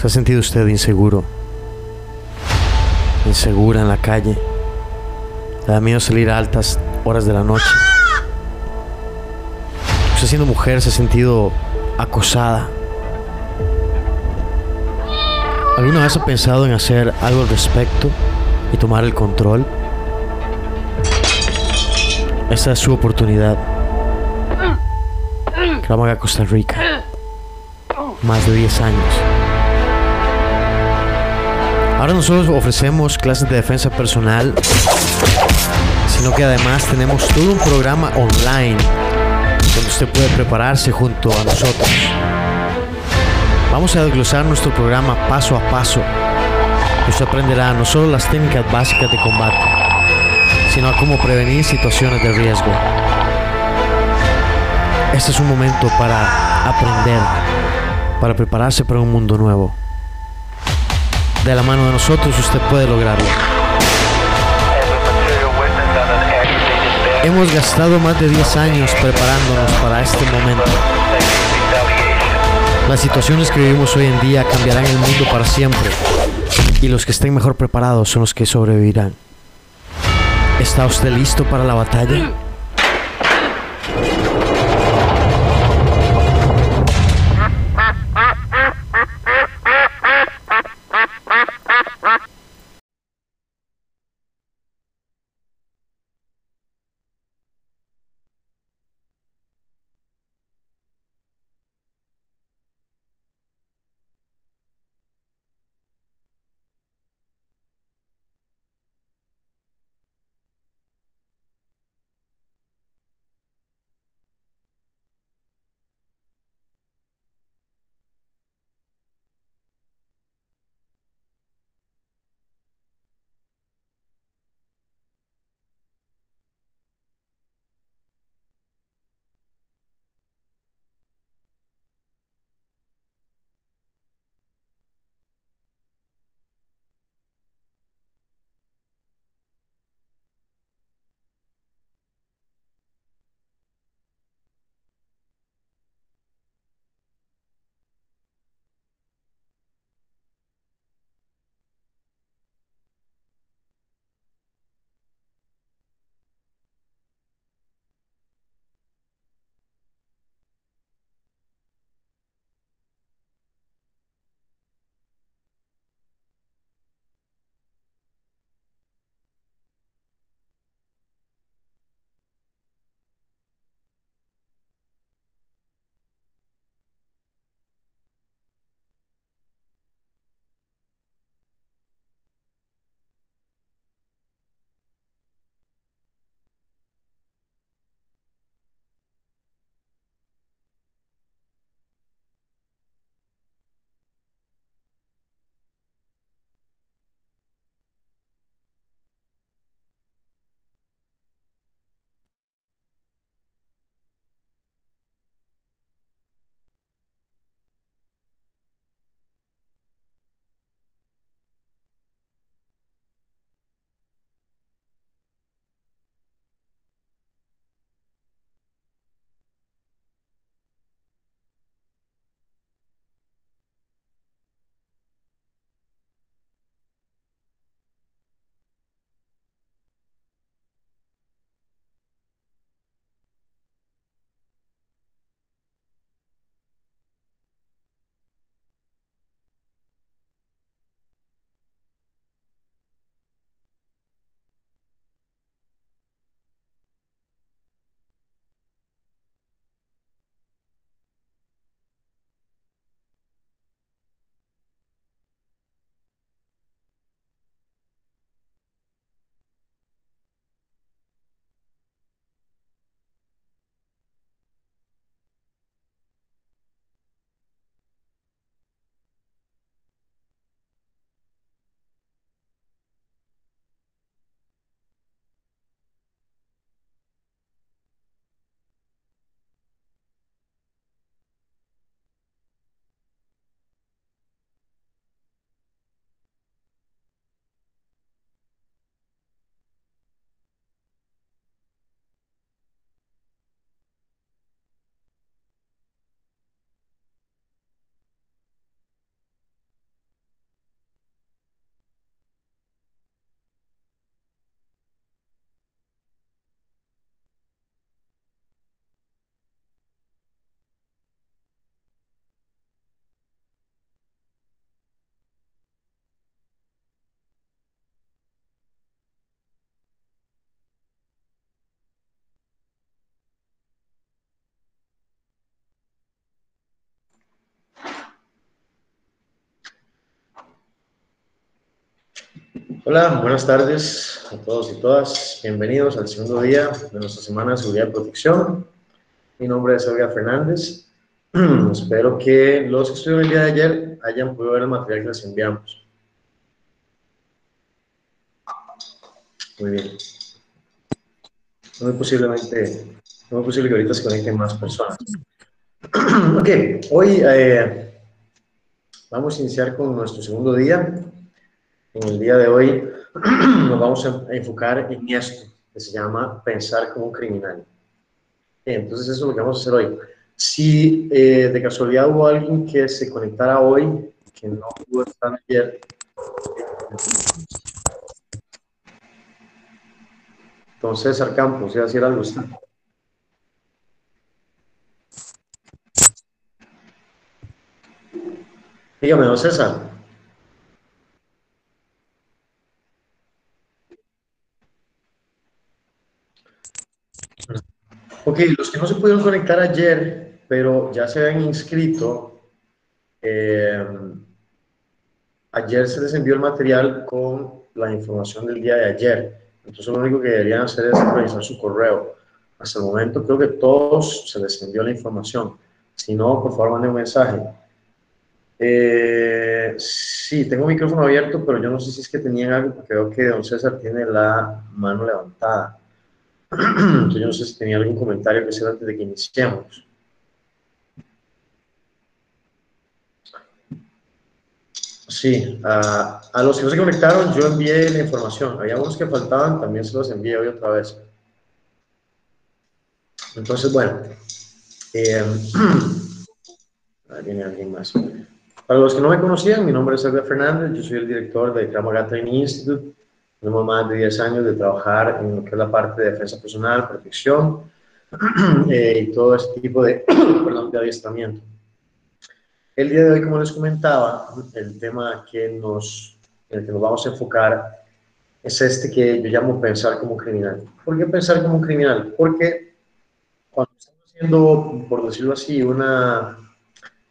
¿Se ha sentido usted inseguro? Insegura en la calle. Le da miedo salir a altas horas de la noche. Usted siendo mujer se ha sentido acosada. ¿Alguna vez ha pensado en hacer algo al respecto y tomar el control? Esta es su oportunidad. Krav Maga Costa Rica. Más de 10 años. Ahora nosotros ofrecemos clases de defensa personal, sino que además tenemos todo un programa online donde usted puede prepararse junto a nosotros. Vamos a desglosar nuestro programa paso a paso. Usted aprenderá no solo las técnicas básicas de combate, sino a cómo prevenir situaciones de riesgo. Este es un momento para aprender, para prepararse para un mundo nuevo. De la mano de nosotros usted puede lograrlo. Hemos gastado más de 10 años preparándonos para este momento. Las situaciones que vivimos hoy en día cambiarán el mundo para siempre y los que estén mejor preparados son los que sobrevivirán. ¿Está usted listo para la batalla? Hola, buenas tardes a todos y todas. Bienvenidos al segundo día de nuestra semana de seguridad y protección. Mi nombre es Olga Fernández. Espero que los que estuvieron el día de ayer hayan podido ver el material que les enviamos. Muy bien. Muy posiblemente, muy posible que ahorita se conecten más personas. ok, hoy eh, vamos a iniciar con nuestro segundo día. En el día de hoy nos vamos a enfocar en esto, que se llama pensar como un criminal. Entonces eso es lo que vamos a hacer hoy. Si eh, de casualidad hubo alguien que se conectara hoy, que no pudo estar ayer, entonces César Campos, ¿ya decir algo usted? Dígame, don César. Ok, los que no se pudieron conectar ayer, pero ya se habían inscrito, eh, ayer se les envió el material con la información del día de ayer. Entonces lo único que deberían hacer es revisar su correo. Hasta el momento creo que todos se les envió la información. Si no, por favor manden un mensaje. Eh, sí, tengo un micrófono abierto, pero yo no sé si es que tenían algo, porque veo que don César tiene la mano levantada. Entonces yo no sé si tenía algún comentario que hacer antes de que iniciemos. Sí, a los que no se conectaron yo envié la información. Había unos que faltaban, también se los envié hoy otra vez. Entonces, bueno. Eh, viene alguien más. Para los que no me conocían, mi nombre es Edgar Fernández, yo soy el director de Kramaga Training Institute tenemos más de 10 años de trabajar en lo que es la parte de defensa personal, protección eh, y todo este tipo de, perdón, de adiestramiento. El día de hoy, como les comentaba, el tema que nos, en el que nos vamos a enfocar es este que yo llamo pensar como criminal. ¿Por qué pensar como criminal? Porque cuando estamos haciendo, por decirlo así, una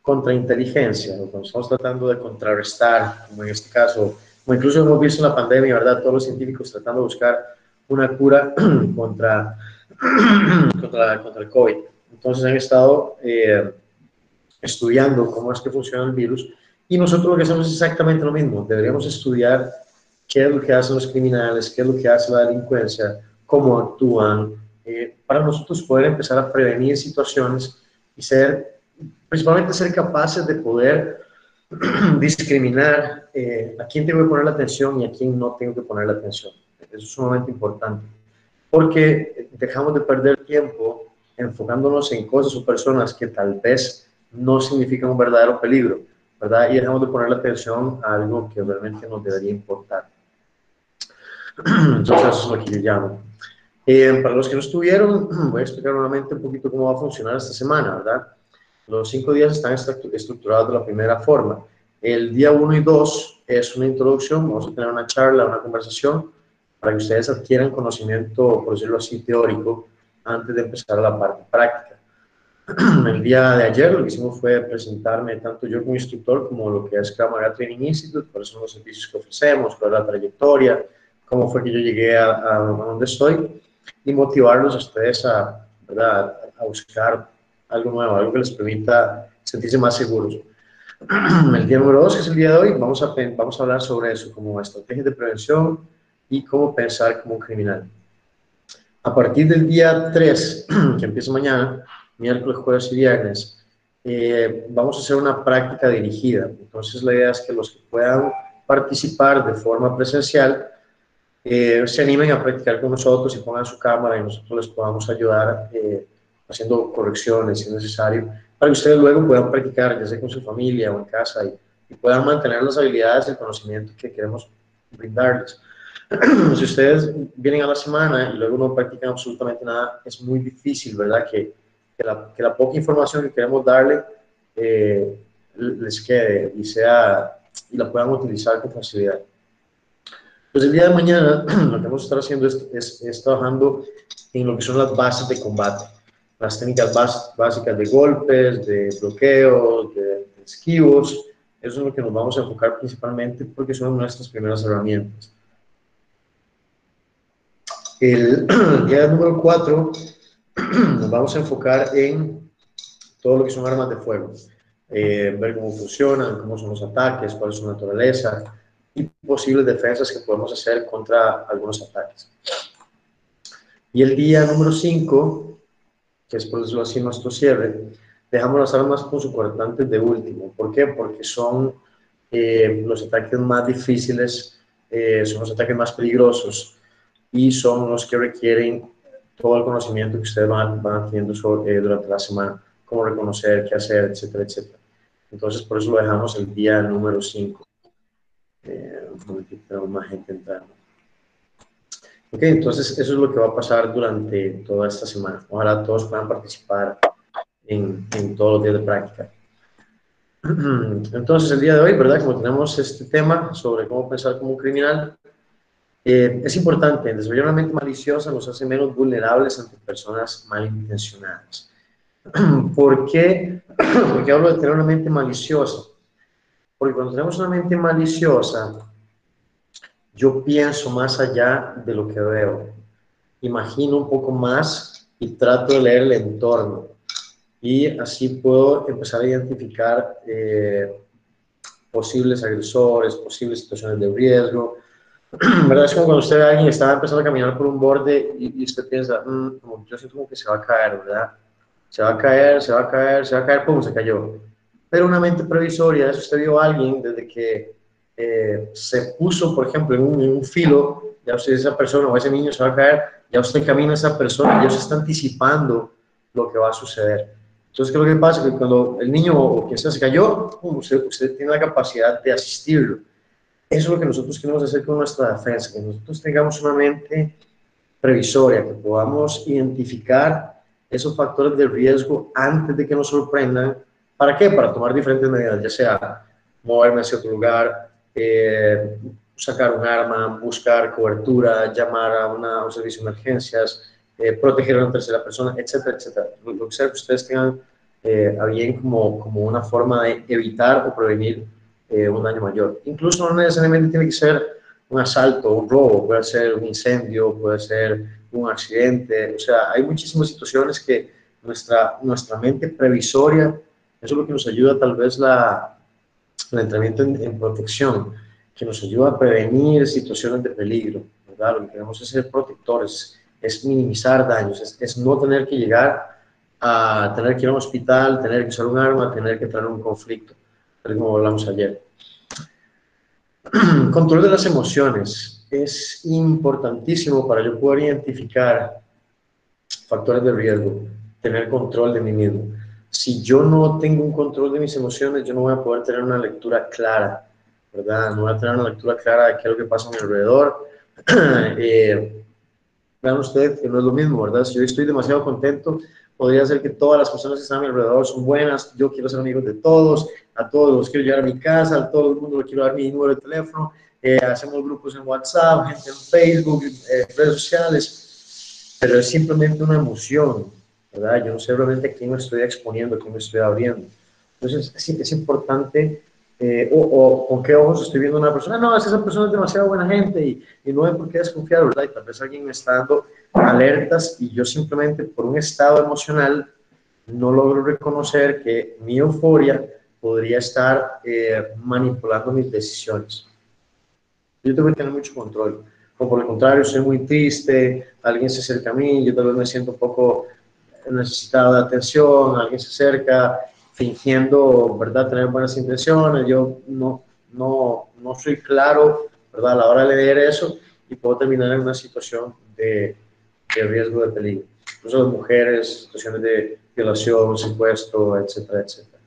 contrainteligencia, cuando estamos tratando de contrarrestar, como en este caso, incluso hemos visto en la pandemia, ¿verdad? Todos los científicos tratando de buscar una cura contra, contra, el COVID. Entonces han estado eh, estudiando cómo es que funciona el virus y nosotros lo que hacemos es exactamente lo mismo. Deberíamos estudiar qué es lo que hacen los criminales, qué es lo que hace la delincuencia, cómo actúan, eh, para nosotros poder empezar a prevenir situaciones y ser, principalmente ser capaces de poder discriminar eh, a quién tengo que poner la atención y a quién no tengo que poner la atención. Eso es sumamente importante, porque dejamos de perder tiempo enfocándonos en cosas o personas que tal vez no significan un verdadero peligro, ¿verdad? Y dejamos de poner la atención a algo que realmente nos debería importar. Entonces, eso es lo que yo llamo. Eh, para los que no estuvieron, voy a explicar nuevamente un poquito cómo va a funcionar esta semana, ¿verdad? Los cinco días están estructurados de la primera forma. El día 1 y 2 es una introducción, vamos a tener una charla, una conversación, para que ustedes adquieran conocimiento, por decirlo así, teórico, antes de empezar la parte práctica. El día de ayer lo que hicimos fue presentarme tanto yo como instructor como lo que es Cámara Training Institute, cuáles son los servicios que ofrecemos, cuál es la trayectoria, cómo fue que yo llegué a, a donde estoy y motivarlos a ustedes a, ¿verdad? a buscar algo nuevo, algo que les permita sentirse más seguros. El día número dos, que es el día de hoy, vamos a, vamos a hablar sobre eso, como estrategias de prevención y cómo pensar como un criminal. A partir del día 3, que empieza mañana, miércoles, jueves y viernes, eh, vamos a hacer una práctica dirigida. Entonces la idea es que los que puedan participar de forma presencial eh, se animen a practicar con nosotros y pongan su cámara y nosotros les podamos ayudar eh, haciendo correcciones si es necesario, para que ustedes luego puedan practicar, ya sea con su familia o en casa, y, puedan mantener las habilidades y el conocimiento que queremos brindarles. si ustedes vienen a la semana y luego no practican absolutamente nada, es muy difícil, ¿verdad? Que, que, la, que la, poca información que queremos darle eh, les quede y, sea, y la puedan utilizar con facilidad. Pues el día de mañana lo que vamos a estar haciendo es, es, es trabajando en lo que son las bases de combate las técnicas básicas de golpes, de bloqueos, de, esquivos. Eso es lo que nos vamos a enfocar principalmente porque son nuestras primeras herramientas. El día número 4 nos vamos a enfocar en todo lo que son armas de fuego. Eh, ver cómo funcionan, cómo son los ataques, cuál es su naturaleza y posibles defensas que podemos hacer contra algunos ataques. Y el día número 5, que es por decirlo así nuestro cierre, dejamos las armas cortantes de último. ¿Por qué? Porque son eh, los ataques más difíciles, eh, son los ataques más peligrosos y son los que requieren todo el conocimiento que ustedes van, van adquiriendo eh, durante la semana, cómo reconocer, qué hacer, etcétera, etcétera. Entonces, por eso lo dejamos el día número 5. Eh, tenemos más gente entrando. Ok, entonces eso es lo que va a pasar durante toda esta semana. Ojalá todos puedan participar en, en todos los días de práctica. Entonces, el día de hoy, ¿verdad? Como tenemos este tema sobre cómo pensar como un criminal, eh, es importante, desarrollar una mente maliciosa nos hace menos vulnerables ante personas malintencionadas. ¿Por qué? Porque hablo de tener una mente maliciosa. Porque cuando tenemos una mente maliciosa, yo pienso más allá de lo que veo. Imagino un poco más y trato de leer el entorno. Y así puedo empezar a identificar eh, posibles agresores, posibles situaciones de riesgo, ¿verdad? Es como cuando usted ve a alguien que está empezando a caminar por un borde y, usted piensa, mm, como, yo siento como que se va a caer, ¿verdad? Se va a caer, se va a caer, se va a caer, pum, se cayó. Pero una mente previsoria es usted vio a alguien desde que eh, se puso, por ejemplo, en un, filo, ya usted esa persona o ese niño se va a caer, ya usted camina a esa persona, ya se está anticipando lo que va a suceder. Entonces, ¿qué es lo que pasa? Que cuando el niño o quien sea se cayó, usted, usted tiene la capacidad de asistirlo eso es lo que nosotros queremos hacer con nuestra defensa, que nosotros tengamos una mente previsoria, que podamos identificar esos factores de riesgo antes de que nos sorprendan. ¿Para qué? Para tomar diferentes medidas, ya sea moverme hacia otro lugar, eh, sacar un arma, buscar cobertura, llamar a, una, un servicio de emergencias, eh, proteger a una tercera persona, etcétera, etcétera. Lo que sea que ustedes tengan eh, a bien como, como una forma de evitar o prevenir eh, un daño mayor. Incluso no necesariamente tiene que ser un asalto, un robo, puede ser un incendio, puede ser un accidente. O sea, hay muchísimas situaciones que nuestra, nuestra mente previsoria, eso es lo que nos ayuda tal vez la, el entrenamiento en, protección, que nos ayuda a prevenir situaciones de peligro. ¿verdad? Lo que queremos es ser protectores, es minimizar daños, es, es no tener que llegar a tener que ir a un hospital, tener que usar un arma, tener que traer un conflicto como hablamos ayer. Control de las emociones es importantísimo para yo poder identificar factores de riesgo, tener control de mí mismo. Si yo no tengo un control de mis emociones, yo no voy a poder tener una lectura clara, ¿verdad? No voy a tener una lectura clara de qué es lo que pasa a mi alrededor. eh, vean ustedes que no es lo mismo, ¿verdad? Si yo estoy demasiado contento, podría ser que todas las personas que están a mi alrededor son buenas, yo quiero ser amigo de todos, a todos los quiero llevar a mi casa, a todo el mundo le quiero dar mi número de teléfono, eh, hacemos grupos en WhatsApp, gente en Facebook, eh, redes sociales, pero es simplemente una emoción, ¿verdad? Yo no sé realmente quién me estoy exponiendo, quién me estoy abriendo. Entonces, es, es importante eh, o, con qué ojos estoy viendo a una persona. No, esa persona es demasiado buena gente y, y, no hay por qué desconfiar, ¿verdad? Y tal vez alguien me está dando alertas y yo simplemente por un estado emocional no logro reconocer que mi euforia podría estar eh, manipulando mis decisiones. Yo tengo que tener mucho control. O por el contrario, soy muy triste, alguien se acerca a mí, yo tal vez me siento un poco necesitado de atención, alguien se acerca fingiendo, ¿verdad?, tener buenas intenciones, yo no, no, no soy claro, ¿verdad?, a la hora de leer eso y puedo terminar en una situación de, de riesgo de peligro. Incluso las mujeres, situaciones de violación, secuestro, etcétera, etcétera.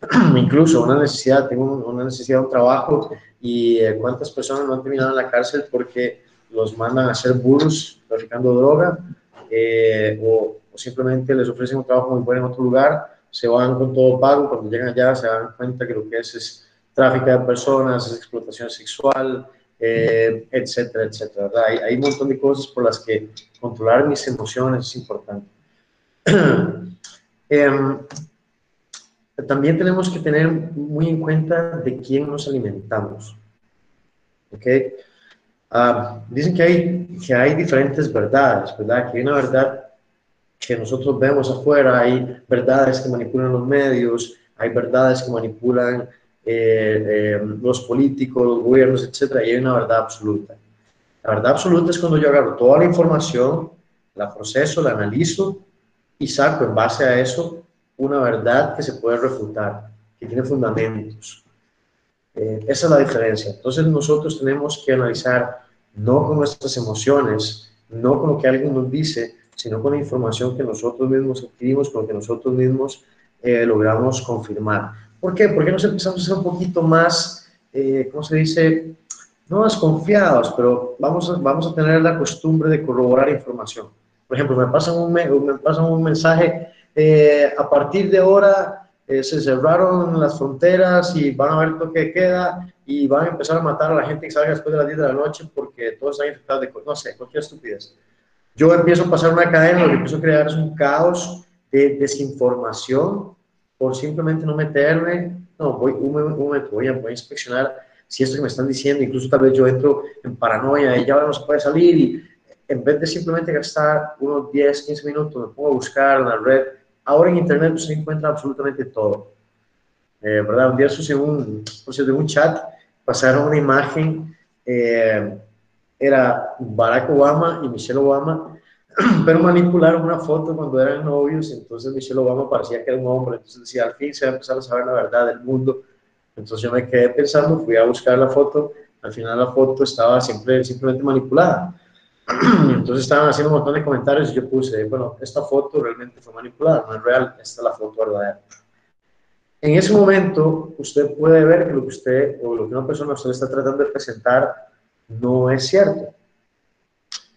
Incluso una necesidad, tengo una necesidad de un trabajo y eh, cuántas personas no han terminado en la cárcel porque los mandan a hacer burros traficando droga eh, o, simplemente les ofrecen un trabajo muy bueno en otro lugar se van con todo pago, cuando llegan allá se dan cuenta que lo que es es tráfico de personas, es explotación sexual, eh, etcétera, etcétera. Hay, hay, un montón de cosas por las que controlar mis emociones es importante. eh, también tenemos que tener muy en cuenta de quién nos alimentamos. ¿Ok? Ah, dicen que hay, que hay diferentes verdades, ¿verdad? Que hay una verdad que nosotros vemos afuera, hay verdades que manipulan los medios, hay verdades que manipulan eh, eh, los políticos, los gobiernos, etcétera, y hay una verdad absoluta. La verdad absoluta es cuando yo agarro toda la información, la proceso, la analizo y saco en base a eso una verdad que se puede refutar, que tiene fundamentos. Eh, esa es la diferencia. Entonces nosotros tenemos que analizar no con nuestras emociones, no con lo que alguien nos dice, sino con la información que nosotros mismos adquirimos, con lo que nosotros mismos eh, logramos confirmar. ¿Por qué? Porque nos empezamos a ser un poquito más, eh, ¿cómo se dice? No desconfiados, pero vamos a, vamos a tener la costumbre de corroborar información. Por ejemplo, me pasan un, me, pasan un mensaje, eh, a partir de ahora se cerraron las fronteras y van a ver lo que queda y van a empezar a matar a la gente que salga después de las 10 de la noche porque todos están infectados de, no sé, cualquier estupidez. Yo empiezo a pasar una cadena, lo que empiezo a crear es un caos de desinformación por simplemente no meterme, no, voy un, momento, voy a, voy a inspeccionar si esto que me están diciendo, incluso tal vez yo entro en paranoia y ya no se puede salir y en vez de simplemente gastar unos 10, 15 minutos, me pongo a buscar en la red, ahora en internet se encuentra absolutamente todo. Eh, ¿verdad? Un día sucedió un, de un chat, pasaron una imagen, eh, era Barack Obama y Michelle Obama pero manipularon una foto cuando eran novios, entonces Michelle Obama parecía que era un hombre, entonces decía, al fin se va a empezar a saber la verdad del mundo. Entonces yo me quedé pensando, fui a buscar la foto, al final la foto estaba siempre, simplemente manipulada. Entonces estaban haciendo un montón de comentarios y yo puse, bueno, esta foto realmente fue manipulada, no es real, esta es la foto verdadera. En ese momento, usted puede ver que lo que usted o lo que una persona usted está tratando de presentar no es cierto.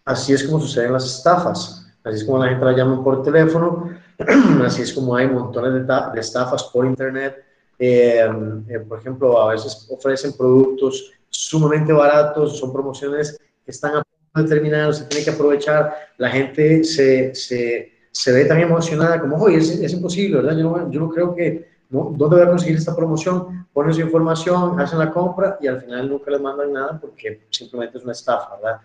Así es como suceden las estafas, así es como la gente la llama por teléfono, así es como hay montones de, estafas por internet. Eh, eh, por ejemplo, a veces ofrecen productos sumamente baratos, son promociones que están a punto de terminar, se tiene que aprovechar, la gente se, se, se ve tan emocionada como, oye, es, es imposible, ¿verdad? Yo no, yo no creo que, ¿no? ¿dónde voy a conseguir esta promoción? Ponen su información, hacen la compra y al final nunca les mandan nada porque simplemente es una estafa, ¿verdad?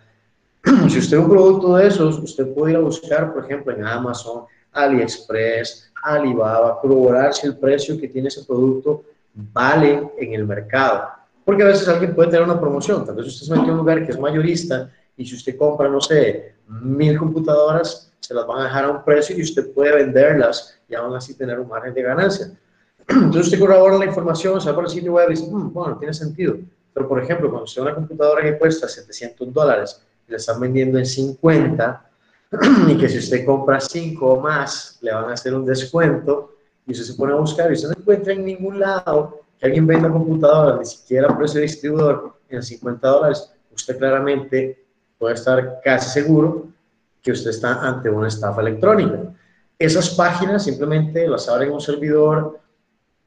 si usted un producto de esos, usted puede ir a buscar, por ejemplo, en Amazon, AliExpress, Alibaba, corroborar si el precio que tiene ese producto vale en el mercado. Porque a veces alguien puede tener una promoción, tal vez usted se mete en un lugar que es mayorista y si usted compra, no sé, mil computadoras, se las van a dejar a un precio y usted puede venderlas y aún así tener un margen de ganancia. Entonces usted corrobora la información, sale por el sitio web y dice, mm, bueno, tiene sentido. Pero por ejemplo, cuando usted una computadora que cuesta 700 dólares le están vendiendo en 50 y que si usted compra 5 o más le van a hacer un descuento y usted se pone a buscar y usted no encuentra en ningún lado que alguien venda computadoras, ni siquiera precio de distribuidor en 50 dólares, usted claramente puede estar casi seguro que usted está ante una estafa electrónica. Esas páginas simplemente las abren en un servidor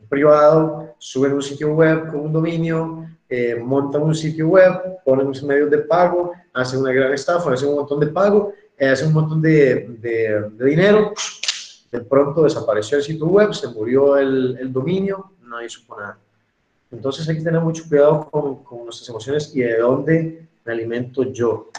privado, suben un sitio web con un dominio, eh, montan un sitio web, ponen sus medios de pago, hacen una gran estafa, hacen un montón de pago, eh, hacen un montón de, de, dinero, de pronto desapareció el sitio web, se murió el, el, dominio, nadie supo nada. Entonces hay que tener mucho cuidado con, con nuestras emociones y de dónde me alimento yo.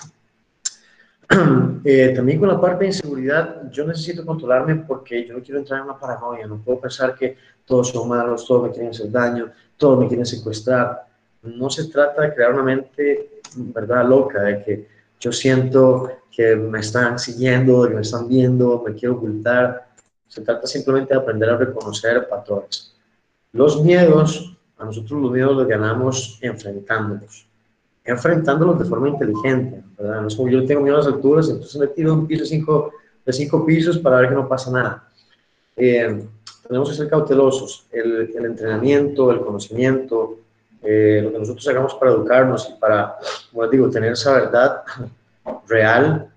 Eh, también con la parte de inseguridad, yo necesito controlarme porque yo no quiero entrar en una paranoia, no puedo pensar que todos son malos, todos me quieren hacer daño, todos me quieren secuestrar no se trata de crear una mente, ¿verdad?, loca, de que yo siento que me están siguiendo, que me están viendo, me quiero ocultar. Se trata simplemente de aprender a reconocer patrones. Los miedos, a nosotros los miedos los ganamos enfrentándolos, enfrentándolos de forma inteligente, ¿verdad? No es como yo tengo miedo a las alturas, entonces me tiro un piso cinco, de cinco pisos para ver que no pasa nada. Eh, tenemos que ser cautelosos. El, el entrenamiento, el conocimiento, eh, lo que nosotros hagamos para educarnos y para, como les digo, tener esa verdad real,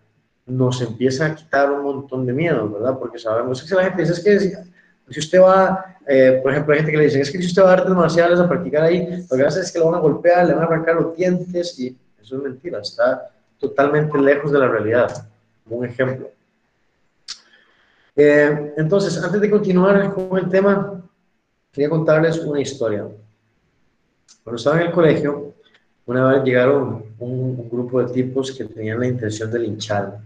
nos empieza a quitar un montón de miedo, ¿verdad? Porque sabemos, que la gente dice, es que si usted va, eh, por ejemplo, hay gente que le dice, es que si usted va a artes marciales a practicar ahí, lo que hace es que lo van a golpear, le van a arrancar los dientes y eso es mentira, está totalmente lejos de la realidad, un ejemplo. Eh, entonces, antes de continuar con el tema, quería contarles una historia. Cuando estaba en el colegio, una vez llegaron un, grupo de tipos que tenían la intención de lincharme.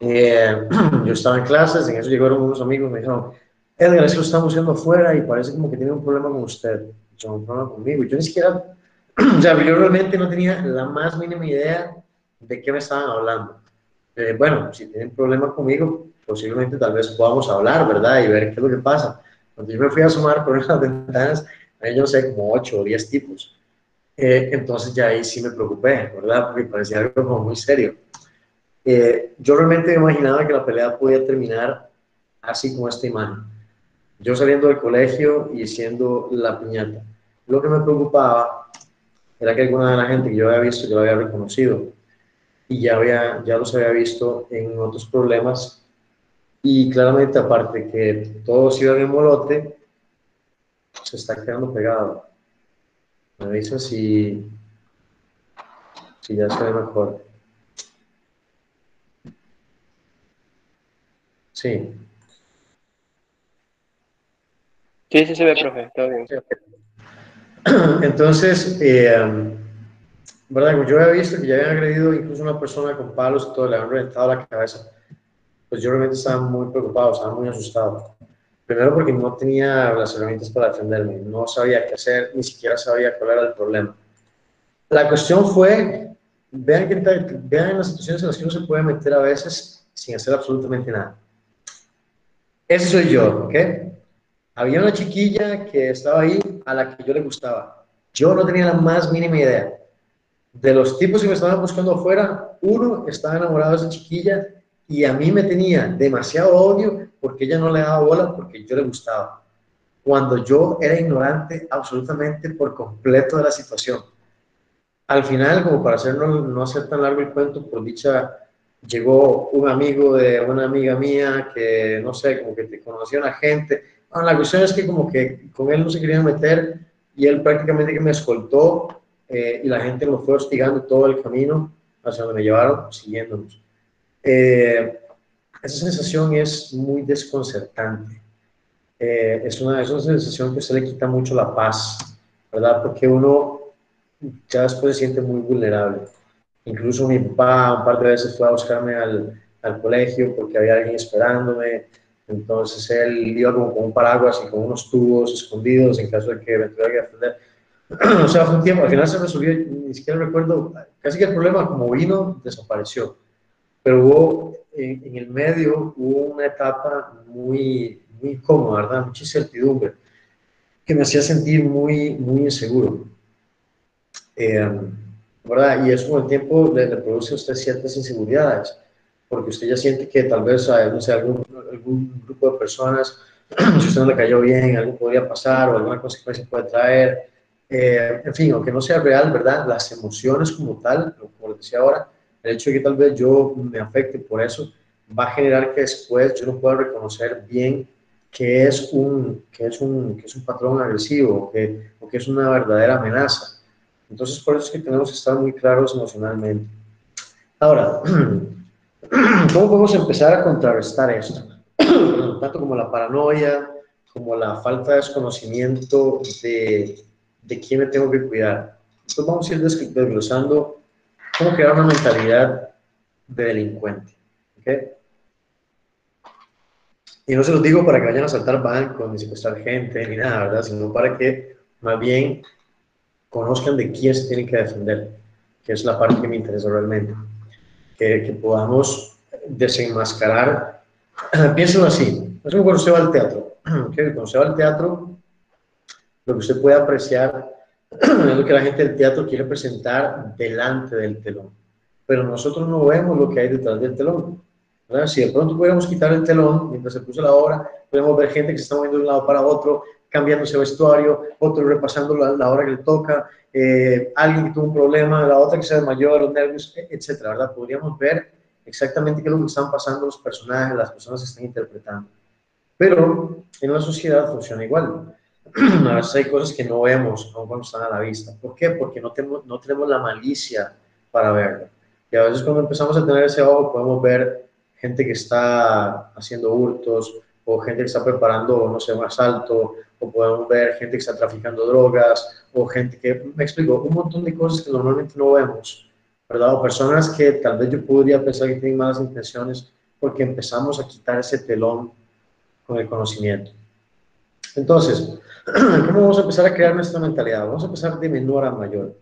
Eh, yo estaba en clases, en eso llegaron unos amigos, me dijeron, Edgar, es que lo estamos haciendo afuera y parece como que tiene un problema con usted. Yo, un problema conmigo. Yo ni siquiera, o sea, yo realmente no tenía la más mínima idea de qué me estaban hablando. Eh, bueno, si tienen problema conmigo, posiblemente tal vez podamos hablar, ¿verdad? Y ver qué es lo que pasa. Cuando yo me fui a asomar por las ventanas, ahí yo no sé, como 8 o 10 tipos. Eh, entonces ya ahí sí me preocupé, ¿verdad? Porque parecía algo como muy serio. Eh, yo realmente me imaginaba que la pelea podía terminar así como esta imagen. Yo saliendo del colegio y siendo la piñata. Lo que me preocupaba era que alguna de la gente que yo había visto, yo lo había reconocido y ya, había, ya los había visto en otros problemas y claramente aparte que todos iban en molote, se está quedando pegado. Me dice si, si ya ve mejor. Sí. Sí, sí se ve, profe. Todo bien. Entonces, eh, ¿verdad? yo había visto que ya habían agredido incluso a una persona con palos y todo, le habían reventado la cabeza. Pues yo realmente estaba muy preocupado, estaba muy asustado. Primero porque no tenía las herramientas para defenderme, no sabía qué hacer, ni siquiera sabía cuál era el problema. La cuestión fue, vean, que, vean las situaciones en las que uno se puede meter a veces sin hacer absolutamente nada. Ese soy yo, ¿ok? Había una chiquilla que estaba ahí a la que yo le gustaba. Yo no tenía la más mínima idea. De los tipos que me estaban buscando afuera, uno estaba enamorado de esa chiquilla y a mí me tenía demasiado odio porque ella no le daba bola porque yo le gustaba. Cuando yo era ignorante absolutamente por completo de la situación. Al final, como para hacer, no, hacer tan largo el cuento, por dicha, llegó un amigo de una amiga mía que, no sé, como que conocía una gente. Bueno, la cuestión es que como que con él no se querían meter y él prácticamente que me escoltó eh, y la gente me fue hostigando todo el camino hacia donde me llevaron, siguiéndonos. Eh, esa sensación es muy desconcertante. Eh, es, una, es una sensación que se le quita mucho la paz, ¿verdad? Porque uno ya después se siente muy vulnerable. Incluso mi papá un par de veces fue a buscarme al, al colegio porque había alguien esperándome. Entonces él iba como con un paraguas y con unos tubos escondidos en caso de que me tuviera que defender. o sea, fue un tiempo, al final se resolvió, ni siquiera recuerdo, casi que el problema como vino desapareció. Pero hubo en, el medio hubo una etapa muy, muy incómoda, ¿verdad? Mucha incertidumbre, que me hacía sentir muy, muy inseguro. Eh, ¿verdad? Y eso con el tiempo le, produce a usted ciertas inseguridades, porque usted ya siente que tal vez, no sé, algún, algún grupo de personas, si usted no le cayó bien, algo podría pasar o alguna consecuencia puede traer. Eh, en fin, aunque no sea real, ¿verdad? Las emociones como tal, como les decía ahora, el hecho de que tal vez yo me afecte por eso va a generar que después yo no pueda reconocer bien qué es un, qué es un, qué es un patrón agresivo que, o qué es una verdadera amenaza. Entonces, por eso es que tenemos que estar muy claros emocionalmente. Ahora, ¿cómo podemos empezar a contrarrestar esto? Tanto como la paranoia, como la falta de desconocimiento de, de quién me tengo que cuidar. Entonces vamos a ir desglosando cómo crear una mentalidad de delincuente. ¿okay? Y no se los digo para que vayan a saltar bancos, ni secuestrar gente, ni nada, ¿verdad? Sino para que más bien conozcan de quién se tienen que defender, que es la parte que me interesa realmente. Que, que podamos desenmascarar. Piénsenlo así. Es como cuando usted va al teatro. ¿okay? Cuando usted va al teatro, lo que usted puede apreciar es lo que la gente del teatro quiere presentar delante del telón. Pero nosotros no vemos lo que hay detrás del telón. Si de pronto pudiéramos quitar el telón mientras se puso la obra, podemos ver gente que se está moviendo de un lado para otro, cambiándose vestuario, otro repasando la, la hora que le toca, eh, alguien que tuvo un problema, la otra que se desmayó, los nervios, e, etcétera, ¿verdad? Podríamos ver exactamente qué es lo que están pasando los personajes, las personas que están interpretando. Pero en la sociedad funciona igual. A veces hay cosas que no vemos, no cuando están a la vista. ¿Por qué? Porque no tenemos, no tenemos la malicia para verlo. Y a veces cuando empezamos a tener ese ojo podemos ver gente que está haciendo hurtos, o gente que está preparando, no sé, un asalto, o podemos ver gente que está traficando drogas, o gente que, me explico, un montón de cosas que normalmente no vemos, ¿verdad? O personas que tal vez yo podría pensar que tienen malas intenciones porque empezamos a quitar ese telón con el conocimiento. Entonces, ¿cómo vamos a empezar a crear nuestra mentalidad? Vamos a empezar de menor a mayor.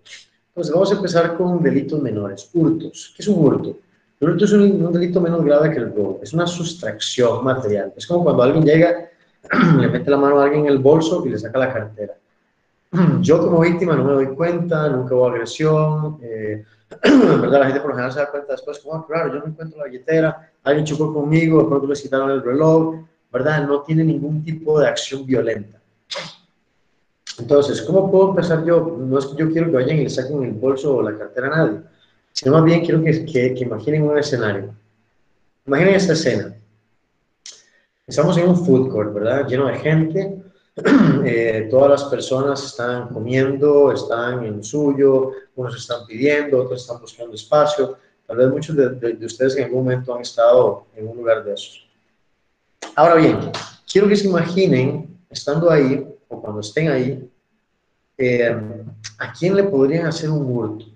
Entonces, vamos a empezar con delitos menores, hurtos. ¿Qué es un hurto? El hurto es un, delito menos grave que el robo, es una sustracción material. Es como cuando alguien llega, le mete la mano a alguien en el bolso y le saca la cartera. Yo como víctima no me doy cuenta, nunca hubo agresión, eh, ¿verdad? La gente por lo general se da cuenta después, como, ah, claro, yo no encuentro la billetera, alguien chocó conmigo, de pronto les quitaron el reloj, ¿verdad? No tiene ningún tipo de acción violenta. Entonces, ¿cómo puedo empezar yo? No es que yo quiero que vayan y le saquen el bolso o la cartera a nadie, sino más bien quiero que, que, imaginen un escenario. Imaginen esta escena. Estamos en un food court, ¿verdad? Lleno de gente, eh, todas las personas están comiendo, están en suyo, unos están pidiendo, otros están buscando espacio. Tal vez muchos de, de ustedes en algún momento han estado en un lugar de esos. Ahora bien, quiero que se imaginen, estando ahí, o cuando estén ahí, eh, ¿a quién le podrían hacer un hurto?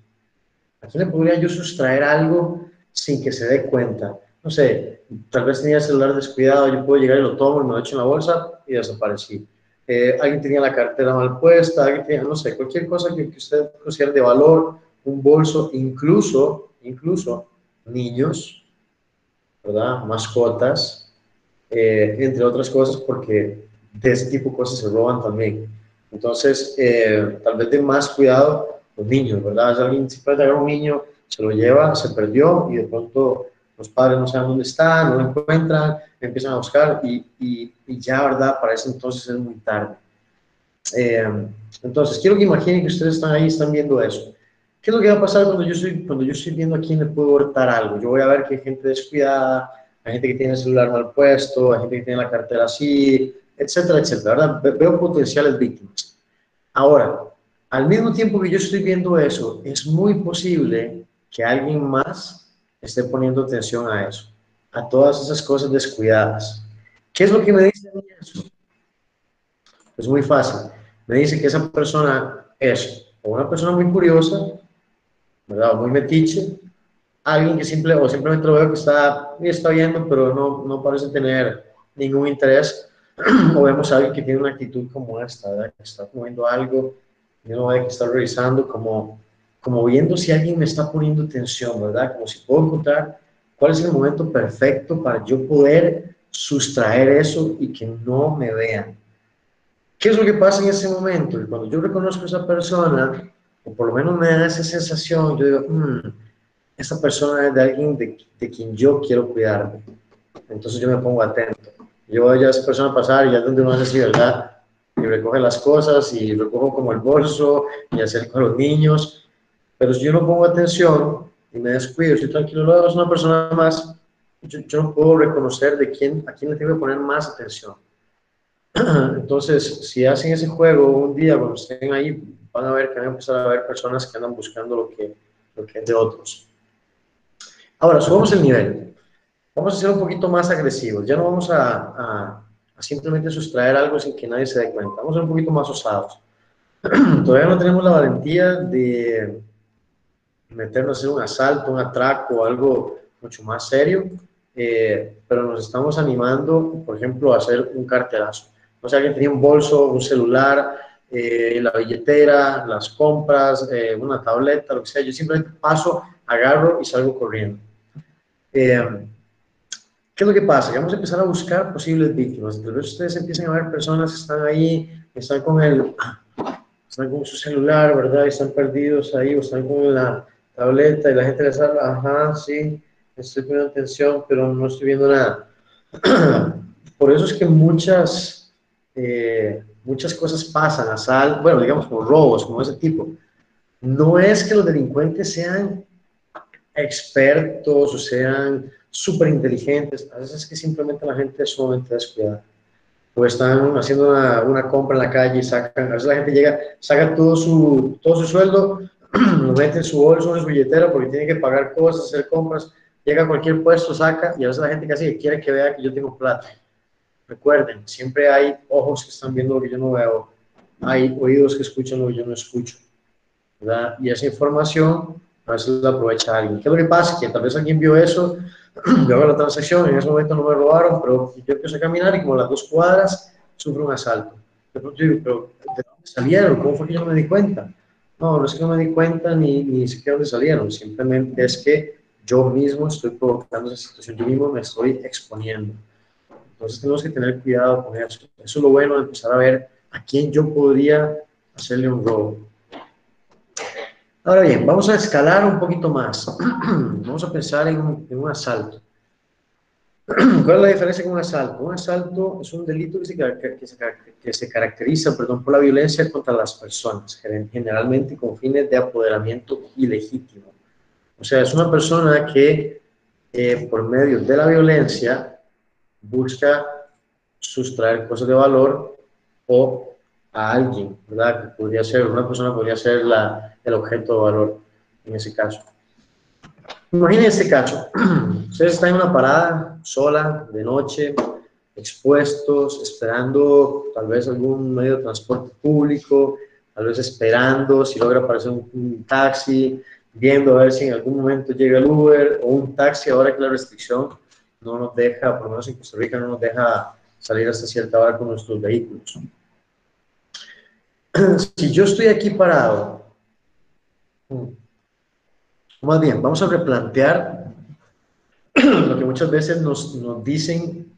¿A quién le podría yo sustraer algo sin que se dé cuenta? No sé, tal vez tenía el celular descuidado, yo puedo llegar y lo tomo y me lo echo en la bolsa y desaparecí. Eh, alguien tenía la cartera mal puesta, alguien tenía, no sé, cualquier cosa que, que usted considere de valor, un bolso, incluso, incluso niños, ¿verdad? Mascotas, eh, entre otras cosas, porque de ese tipo de cosas se roban también. Entonces, eh, tal vez de más cuidado los niños, ¿verdad? Si alguien se puede traer un niño, se lo lleva, se perdió y de pronto los padres no saben dónde está, no lo encuentran, empiezan a buscar y, y, ya, ¿verdad? Para ese entonces es muy tarde. Eh, entonces, quiero que imaginen que ustedes están ahí, están viendo eso. ¿Qué es lo que va a pasar cuando yo estoy, cuando yo estoy viendo a quién le puedo hurtar algo? Yo voy a ver que hay gente descuidada, hay gente que tiene el celular mal puesto, hay gente que tiene la cartera así, etcétera, etcétera, ¿verdad? Veo potenciales víctimas. Ahora, al mismo tiempo que yo estoy viendo eso, es muy posible que alguien más esté poniendo atención a eso, a todas esas cosas descuidadas. ¿Qué es lo que me dice? Es muy fácil. Me dice que esa persona es o una persona muy curiosa, ¿verdad? muy metiche, alguien que simple, o simplemente lo veo que está, está viendo, pero no, no parece tener ningún interés, o vemos a alguien que tiene una actitud como esta, ¿verdad? que está moviendo algo, y uno ve que está revisando, como, como viendo si alguien me está poniendo atención, ¿verdad? Como si puedo encontrar cuál es el momento perfecto para yo poder sustraer eso y que no me vean. ¿Qué es lo que pasa en ese momento? Y cuando yo reconozco a esa persona, o por lo menos me da esa sensación, yo digo, hmm, esa persona es de alguien de, de quien yo quiero cuidarme. Entonces yo me pongo atento yo veo a esa persona pasar y ya donde uno hace así, ¿verdad? Y recoge las cosas y recojo como el bolso y acerco a los niños. Pero si yo no pongo atención y me descuido, estoy tranquilo, luego es una persona más, yo, no puedo reconocer de quién, a quién le tengo que poner más atención. Entonces, si hacen ese juego un día, cuando estén ahí, van a ver que van a empezar a ver personas que andan buscando lo que, lo que es de otros. Ahora, subamos el nivel vamos a ser un poquito más agresivos. Ya no vamos a, simplemente sustraer algo sin que nadie se dé cuenta. Vamos a ser un poquito más osados. Todavía no tenemos la valentía de meternos en un asalto, un atraco, algo mucho más serio, eh, pero nos estamos animando, por ejemplo, a hacer un carterazo. No sé, alguien tenía un bolso, un celular, eh, la billetera, las compras, eh, una tableta, lo que sea. Yo simplemente paso, agarro y salgo corriendo. ¿Qué es lo que pasa? Que vamos a empezar a buscar posibles víctimas. Tal vez ustedes empiecen a ver personas que están ahí, están con el, están con su celular, ¿verdad? Y están perdidos ahí, o están con la tableta y la gente les habla, ajá, sí, estoy poniendo atención, pero no estoy viendo nada. Por eso es que muchas, eh, muchas cosas pasan, a sal, bueno, digamos, como robos, como ese tipo. No es que los delincuentes sean expertos o sean súper inteligentes, a veces es que simplemente la gente es sumamente descuidada. O están haciendo una, una, compra en la calle y sacan, a veces la gente llega, saca todo su, todo su sueldo, mete en su bolso, en su billetera, porque tiene que pagar cosas, hacer compras, llega a cualquier puesto, saca, y a veces la gente casi quiere que vea que yo tengo plata. recuerden, siempre hay ojos que están viendo lo que yo no veo, hay oídos que escuchan lo que yo no escucho, ¿verdad? Y esa información a veces la aprovecha alguien. ¿Qué es lo que pasa? Que tal vez alguien vio eso, yo hago la transacción, en ese momento no me robaron, pero yo empiezo a caminar y como a las dos cuadras sufro un asalto. De pronto digo, pero ¿de dónde salieron? ¿Cómo fue que yo no me di cuenta? No, no es que no me di cuenta ni, ni siquiera dónde salieron, simplemente es que yo mismo estoy provocando esa situación, yo mismo me estoy exponiendo. Entonces tenemos que tener cuidado con eso. Eso es lo bueno de empezar a ver a quién yo podría hacerle un robo. Ahora bien, vamos a escalar un poquito más. vamos a pensar en un, asalto. ¿Cuál es la diferencia con un asalto? Un asalto es un delito que se, que se, caracteriza perdón, por la violencia contra las personas, generalmente con fines de apoderamiento ilegítimo. O sea, es una persona que eh, por medio de la violencia busca sustraer cosas de valor o a alguien, ¿verdad? Que podría ser, una persona podría ser la, el objeto de valor en ese caso. Imaginen este caso. Ustedes están en una parada sola, de noche, expuestos, esperando tal vez algún medio de transporte público, tal vez esperando si logra aparecer un taxi, viendo a ver si en algún momento llega el Uber o un taxi, ahora que la restricción no nos deja, por lo menos en Costa Rica no nos deja salir hasta cierta hora con nuestros vehículos. Si yo estoy aquí parado, más bien, vamos a replantear lo que muchas veces nos, nos dicen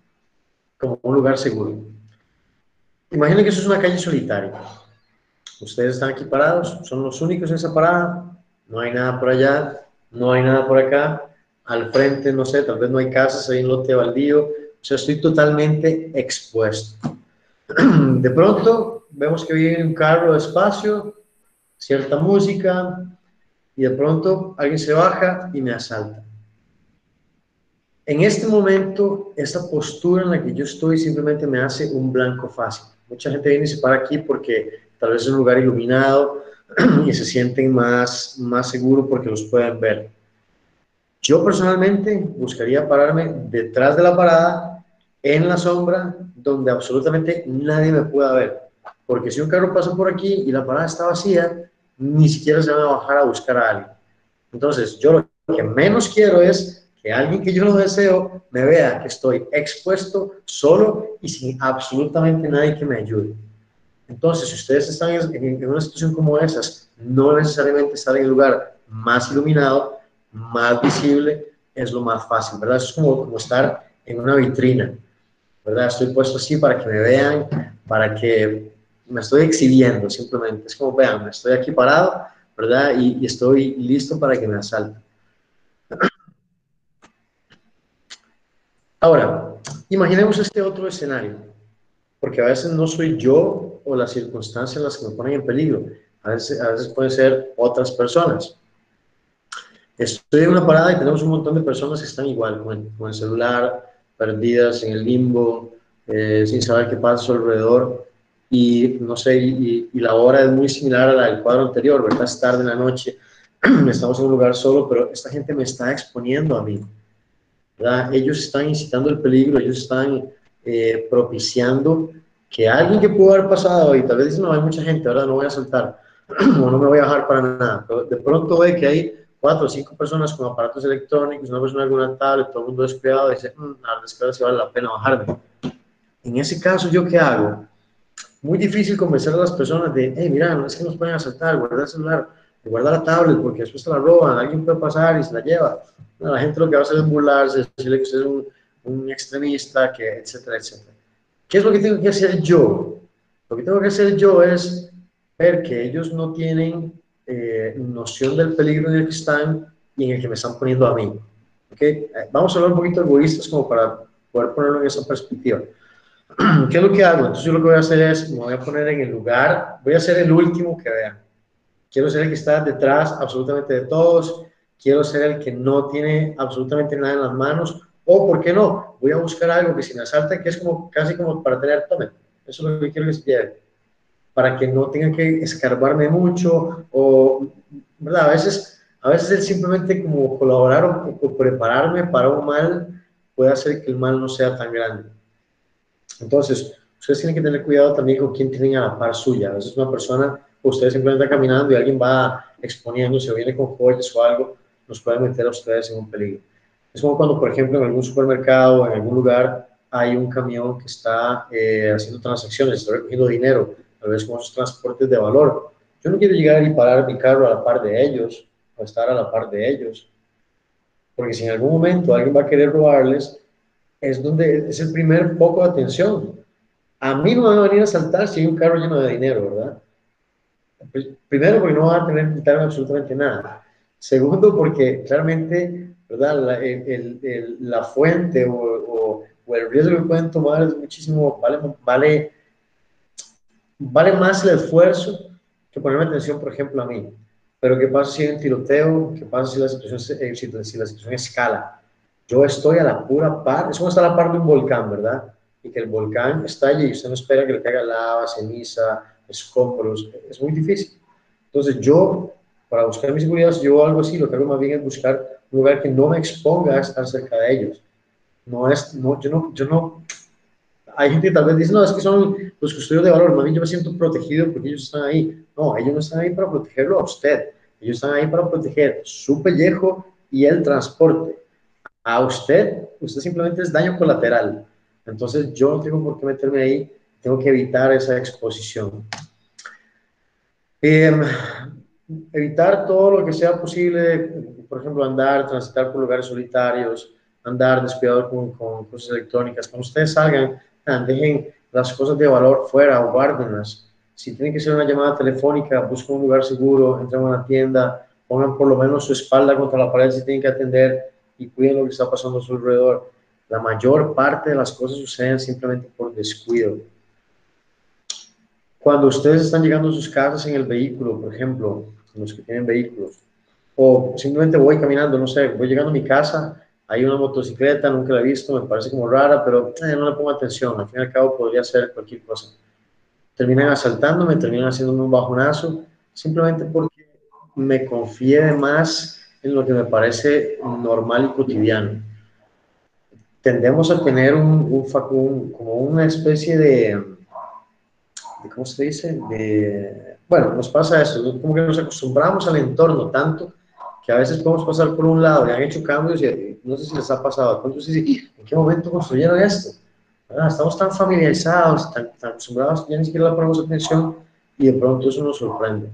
como un lugar seguro. Imaginen que eso es una calle solitaria. Ustedes están aquí parados, son los únicos en esa parada, no hay nada por allá, no hay nada por acá, al frente, no sé, tal vez no hay casas, hay un lote baldío, o sea, estoy totalmente expuesto. De pronto vemos que viene un carro despacio, cierta música, y de pronto alguien se baja y me asalta. En este momento, esa postura en la que yo estoy simplemente me hace un blanco fácil. Mucha gente viene y se para aquí porque tal vez es un lugar iluminado, y se sienten más, más seguros porque los pueden ver. Yo personalmente buscaría pararme detrás de la parada, en la sombra, donde absolutamente nadie me pueda ver. Porque si un carro pasa por aquí y la parada está vacía, ni siquiera se van a bajar a buscar a alguien. Entonces, yo lo que menos quiero es que alguien que yo no deseo me vea que estoy expuesto, solo y sin absolutamente nadie que me ayude. Entonces, si ustedes están en, una situación como esas, no necesariamente estar en el lugar más iluminado, más visible, es lo más fácil, ¿verdad? Es como, como estar en una vitrina, ¿verdad? Estoy puesto así para que me vean, para que me estoy exhibiendo simplemente. Es como, vean, estoy aquí parado, ¿verdad? Y, y estoy listo para que me asalten. Ahora, imaginemos este otro escenario, porque a veces no soy yo o las circunstancias las que me ponen en peligro. A veces, a veces pueden ser otras personas. Estoy en una parada y tenemos un montón de personas que están igual, con el, celular, perdidas en el limbo, eh, sin saber qué pasa a su alrededor. Y no sé, y, la hora es muy similar a la del cuadro anterior, ¿verdad? Es tarde en la noche, estamos en un lugar solo, pero esta gente me está exponiendo a mí. ¿verdad? Ellos están incitando el peligro, ellos están eh, propiciando que alguien que pudo haber pasado y tal vez dice, no, hay mucha gente, ahora no voy a saltar no me voy a bajar para nada, pero de pronto ve que hay cuatro o cinco personas con aparatos electrónicos, una persona con una tablet, todo el mundo descuidado, y dice, mmm, la si vale la pena bajarme. En ese caso, ¿yo qué hago? Muy difícil convencer a las personas de, hey, mira, no es que nos pueden asaltar, guardar el celular, guardar la tablet, porque después se la roban, alguien puede pasar y se la lleva. la gente lo que va a hacer es burlarse, decirle que usted es un, un extremista, que, etcétera, etcétera. ¿Qué es lo que tengo que hacer yo? Lo que tengo que hacer yo es ver que ellos no tienen eh, noción del peligro en el que están y en el que me están poniendo a mí. ¿Okay? Eh, vamos a hablar un poquito egoístas como para poder ponerlo en esa perspectiva. ¿Qué es lo que hago? Entonces yo lo que voy a hacer es, me voy a poner en el lugar, voy a ser el último que vean. Quiero ser el que está detrás absolutamente de todos, quiero ser el que no tiene absolutamente nada en las manos o, ¿por qué no? Voy a buscar algo que si me que es como casi como para tener, tomen, eso es lo que quiero que se lleven. Para que no tengan que escarbarme mucho o, ¿verdad? A veces, a veces simplemente como colaborar o, prepararme para un mal puede hacer que el mal no sea tan grande. Entonces, ustedes tienen que tener cuidado también con quién tienen a la par suya. A veces una persona, ustedes simplemente están caminando y alguien va exponiéndose o viene con joyas o algo, nos puede meter a ustedes en un peligro. Es como cuando, por ejemplo, en algún supermercado, en algún lugar, hay un camión que está eh, haciendo transacciones, está recogiendo dinero, tal vez con esos transportes de valor. Yo no quiero llegar y parar mi carro a la par de ellos o estar a la par de ellos, porque si en algún momento alguien va a querer robarles, es donde es el primer foco de atención. A mí no me van a venir a saltar si hay un carro lleno de dinero, ¿verdad? Pues, primero, porque no van a tener que quitarme absolutamente nada. Segundo, porque claramente, ¿verdad? La, fuente o, el riesgo que pueden tomar es muchísimo, vale, vale, vale más el esfuerzo que ponerme atención, por ejemplo, a mí. Pero ¿qué pasa si hay un tiroteo? ¿Qué pasa si la situación, si, si la situación escala? Yo estoy a la pura par, es como estar a la par de un volcán, ¿verdad? Y que el volcán está allí usted no espera que le caiga lava, ceniza, escombros, es muy difícil. Entonces yo, para buscar mi seguridad, si yo algo así, lo que hago más bien es buscar un lugar que no me exponga a estar cerca de ellos. No es, no, yo no, yo no, hay gente que tal vez dice, no, es que son los custodios de valor, más bien yo me siento protegido porque ellos están ahí. No, ellos no están ahí para protegerlo a usted, ellos están ahí para proteger su pellejo y el transporte. A usted, usted simplemente es daño colateral. Entonces yo no tengo por qué meterme ahí, tengo que evitar esa exposición. Eh, evitar todo lo que sea posible, por ejemplo, andar, transitar por lugares solitarios, andar descuidado con, con cosas electrónicas. Cuando ustedes salgan, dejen las cosas de valor fuera o guárdenlas. Si tiene que ser una llamada telefónica, busquen un lugar seguro, entren a una tienda, pongan por lo menos su espalda contra la pared si tienen que atender y cuiden lo que está pasando a su alrededor. La mayor parte de las cosas suceden simplemente por descuido. Cuando ustedes están llegando a sus casas en el vehículo, por ejemplo, los que tienen vehículos, o simplemente voy caminando, no sé, voy llegando a mi casa, hay una motocicleta, nunca la he visto, me parece como rara, pero eh, no le pongo atención, al fin y al cabo podría ser cualquier cosa. Terminan asaltándome, terminan haciéndome un bajonazo, simplemente porque me confié más en lo que me parece normal y cotidiano. Tendemos a tener un, un, un como una especie de, de, ¿cómo se dice? De, bueno, nos pasa eso, como que nos acostumbramos al entorno tanto que a veces podemos pasar por un lado y han hecho cambios y no sé si les ha pasado, entonces, ¿en qué momento construyeron esto? ¿verdad? Estamos tan familiarizados, tan, tan acostumbrados ya ni siquiera le ponemos atención y de pronto eso nos sorprende.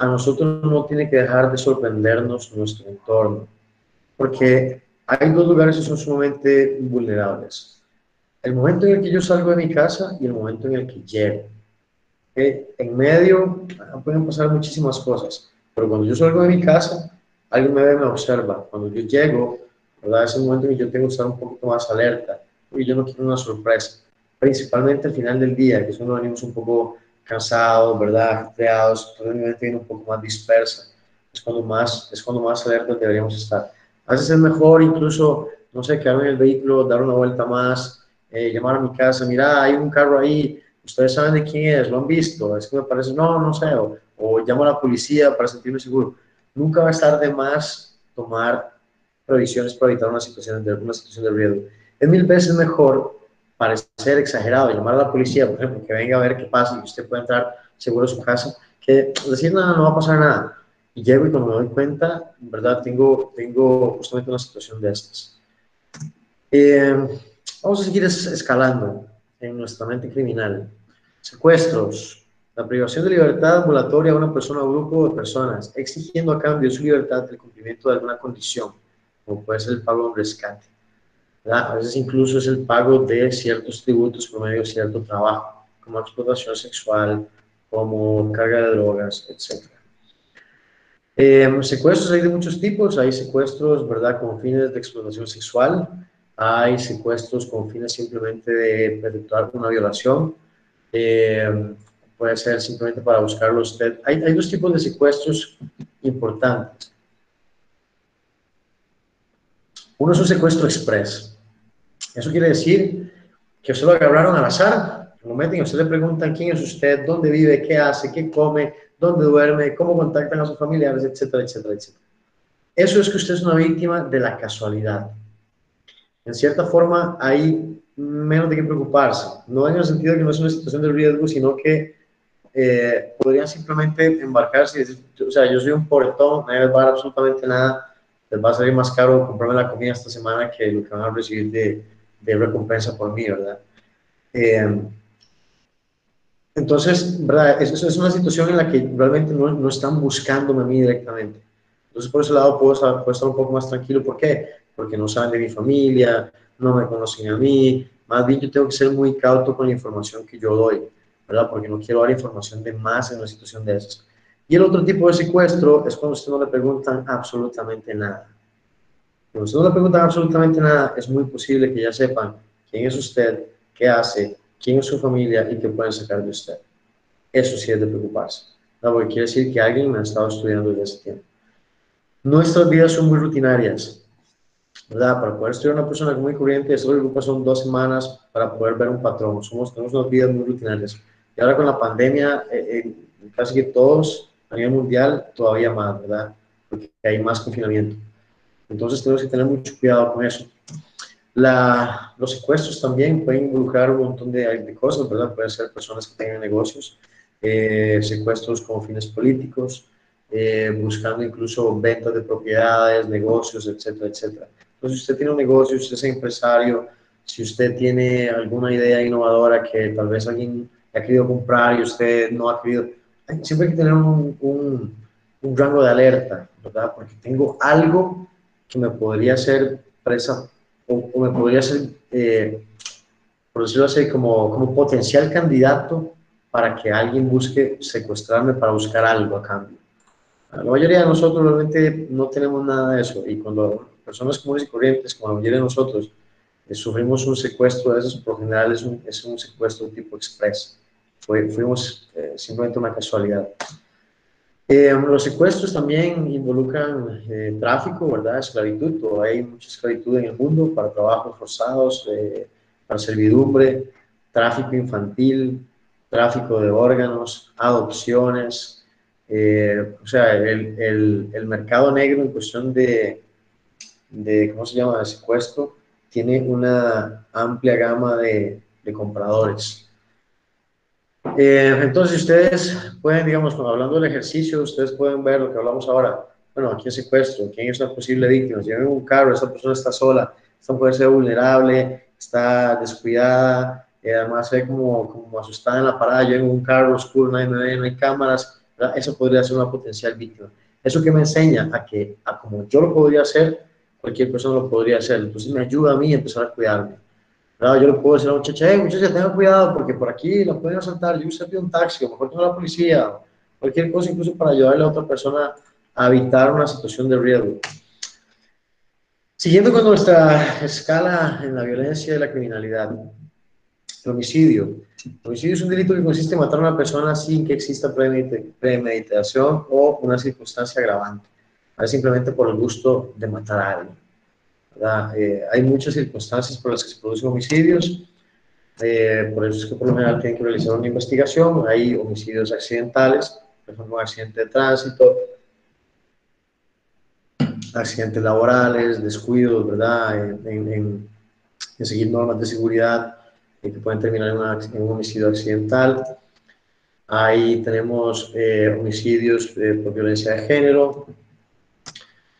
A nosotros no tiene que dejar de sorprendernos nuestro entorno, porque hay dos lugares que son sumamente vulnerables. El momento en el que yo salgo de mi casa y el momento en el que llego. En medio pueden pasar muchísimas cosas, pero cuando yo salgo de mi casa, alguien me ve, me observa. Cuando yo llego, ¿verdad? Es el momento en que yo tengo que estar un poquito más alerta y yo no quiero una sorpresa, principalmente al final del día, que es cuando venimos un poco cansados, ¿verdad? Creados, toda mi mente viene un poco más dispersa, es cuando más, es cuando más alerta deberíamos estar. A veces es mejor incluso, no sé, quedarme en el vehículo, dar una vuelta más, eh, llamar a mi casa, mira, hay un carro ahí, ustedes saben de quién es, lo han visto, es que me parece, no, no sé, o, o llamo a la policía para sentirme seguro. Nunca va a estar de más tomar previsiones para evitar una situación de, una situación de riesgo. Es mil veces mejor parecer exagerado, llamar a la policía, por ejemplo, que venga a ver qué pasa y usted puede entrar seguro a su casa, que decir nada, no va a pasar nada. Y llego y cuando me doy cuenta, en verdad, tengo, tengo justamente una situación de estas. Eh, vamos a seguir escalando en nuestra mente criminal. Secuestros, la privación de libertad ambulatoria a una persona o grupo de personas, exigiendo a cambio su libertad el cumplimiento de alguna condición, como puede ser el pago de un rescate. ¿Verdad? A veces incluso es el pago de ciertos tributos por medio de cierto trabajo, como explotación sexual, como carga de drogas, etc. Eh, secuestros hay de muchos tipos, hay secuestros, ¿verdad?, con fines de explotación sexual, hay secuestros con fines simplemente de efectuar una violación, eh, puede ser simplemente para buscarlo usted. Hay, hay dos tipos de secuestros importantes. Uno es un secuestro express. Eso quiere decir que usted lo agarraron al azar. En el momento en que usted le preguntan quién es usted, dónde vive, qué hace, qué come, dónde duerme, cómo contactan a sus familiares, etcétera, etcétera, etcétera. Eso es que usted es una víctima de la casualidad. En cierta forma, hay menos de qué preocuparse. No en el sentido de que no es una situación de riesgo, sino que eh, podrían simplemente embarcarse y decir, o sea, yo soy un portón, nadie les va a dar absolutamente nada, les va a salir más caro comprarme la comida esta semana que lo que van a recibir de, de recompensa por mí, ¿verdad? Eh, entonces, ¿verdad? Es, es una situación en la que realmente no, no, están buscándome a mí directamente. Entonces, por ese lado puedo, puedo estar un poco más tranquilo. ¿Por qué? Porque no saben de mi familia, no me conocen a mí. Más bien, yo tengo que ser muy cauto con la información que yo doy, ¿verdad? Porque no quiero dar información de más en una situación de esas. Y el otro tipo de secuestro es cuando usted no le preguntan absolutamente nada. Cuando no le preguntan absolutamente nada, es muy posible que ya sepan quién es usted, qué hace, quién es su familia y qué pueden sacar de usted. Eso sí es de preocuparse, ¿no? porque quiere decir que alguien me ha estado estudiando desde ese tiempo. Nuestras vidas son muy rutinarias, ¿verdad? Para poder estudiar una persona muy corriente, eso lo son dos semanas para poder ver un patrón. Somos, tenemos unas vidas muy rutinarias. Y ahora con la pandemia, eh, eh, casi que todos a nivel mundial, todavía más, ¿verdad? Porque hay más confinamiento. Entonces tenemos que tener mucho cuidado con eso. La, los secuestros también pueden involucrar un montón de, de, cosas, ¿verdad? Pueden ser personas que tengan negocios, eh, secuestros con fines políticos, eh, buscando incluso ventas de propiedades, negocios, etcétera, etcétera. Entonces, si usted tiene un negocio, si usted es empresario, si usted tiene alguna idea innovadora que tal vez alguien ha querido comprar y usted no ha querido, siempre hay que tener un, un, un rango de alerta, ¿verdad? Porque tengo algo que me podría ser presa o, me podría ser, eh, por decirlo así, como, como potencial candidato para que alguien busque secuestrarme para buscar algo a cambio. La mayoría de nosotros realmente no tenemos nada de eso y cuando personas comunes y corrientes, como la mayoría de nosotros, eh, sufrimos un secuestro de esos, por general es un, es un secuestro tipo express. Fuimos eh, simplemente una casualidad. Eh, los secuestros también involucran eh, tráfico, ¿verdad? Esclavitud. Hay mucha esclavitud en el mundo para trabajos forzados, eh, para servidumbre, tráfico infantil, tráfico de órganos, adopciones. O sea, el, el, el, mercado negro en cuestión de, de, ¿cómo se llama?, de secuestro, tiene una amplia gama de, de compradores. Eh, entonces, ustedes pueden, digamos, hablando del ejercicio, ustedes pueden ver lo que hablamos ahora. Bueno, aquí es secuestro, quién es una posible víctima. Si un carro, esta persona está sola, esta puede ser vulnerable, está descuidada, eh, además se ve como, como asustada en la parada. Yo en un carro oscuro, no hay, no hay cámaras, ¿verdad? eso podría ser una potencial víctima. Eso que me enseña a que, a como yo lo podría hacer, cualquier persona lo podría hacer. Entonces, me ayuda a mí a empezar a cuidarme. No, yo le puedo decir a la muchacha, hey, muchacha, tenga cuidado porque por aquí la pueden asaltar, yo usted un taxi, o mejor tengo la policía, cualquier cosa, incluso para ayudarle a otra persona a evitar una situación de riesgo. Siguiendo con nuestra escala en la violencia y la criminalidad, el homicidio. El homicidio es un delito que consiste en matar a una persona sin que exista premeditación o una circunstancia agravante, simplemente por el gusto de matar a alguien. Eh, hay muchas circunstancias por las que se producen homicidios, eh, por eso es que por lo general tienen que realizar una investigación. Hay homicidios accidentales, por ejemplo, un accidente de tránsito, accidentes laborales, descuidos, ¿verdad? En, en, en seguir normas de seguridad eh, que pueden terminar en, una, en, un homicidio accidental. Ahí tenemos eh, homicidios por violencia de género,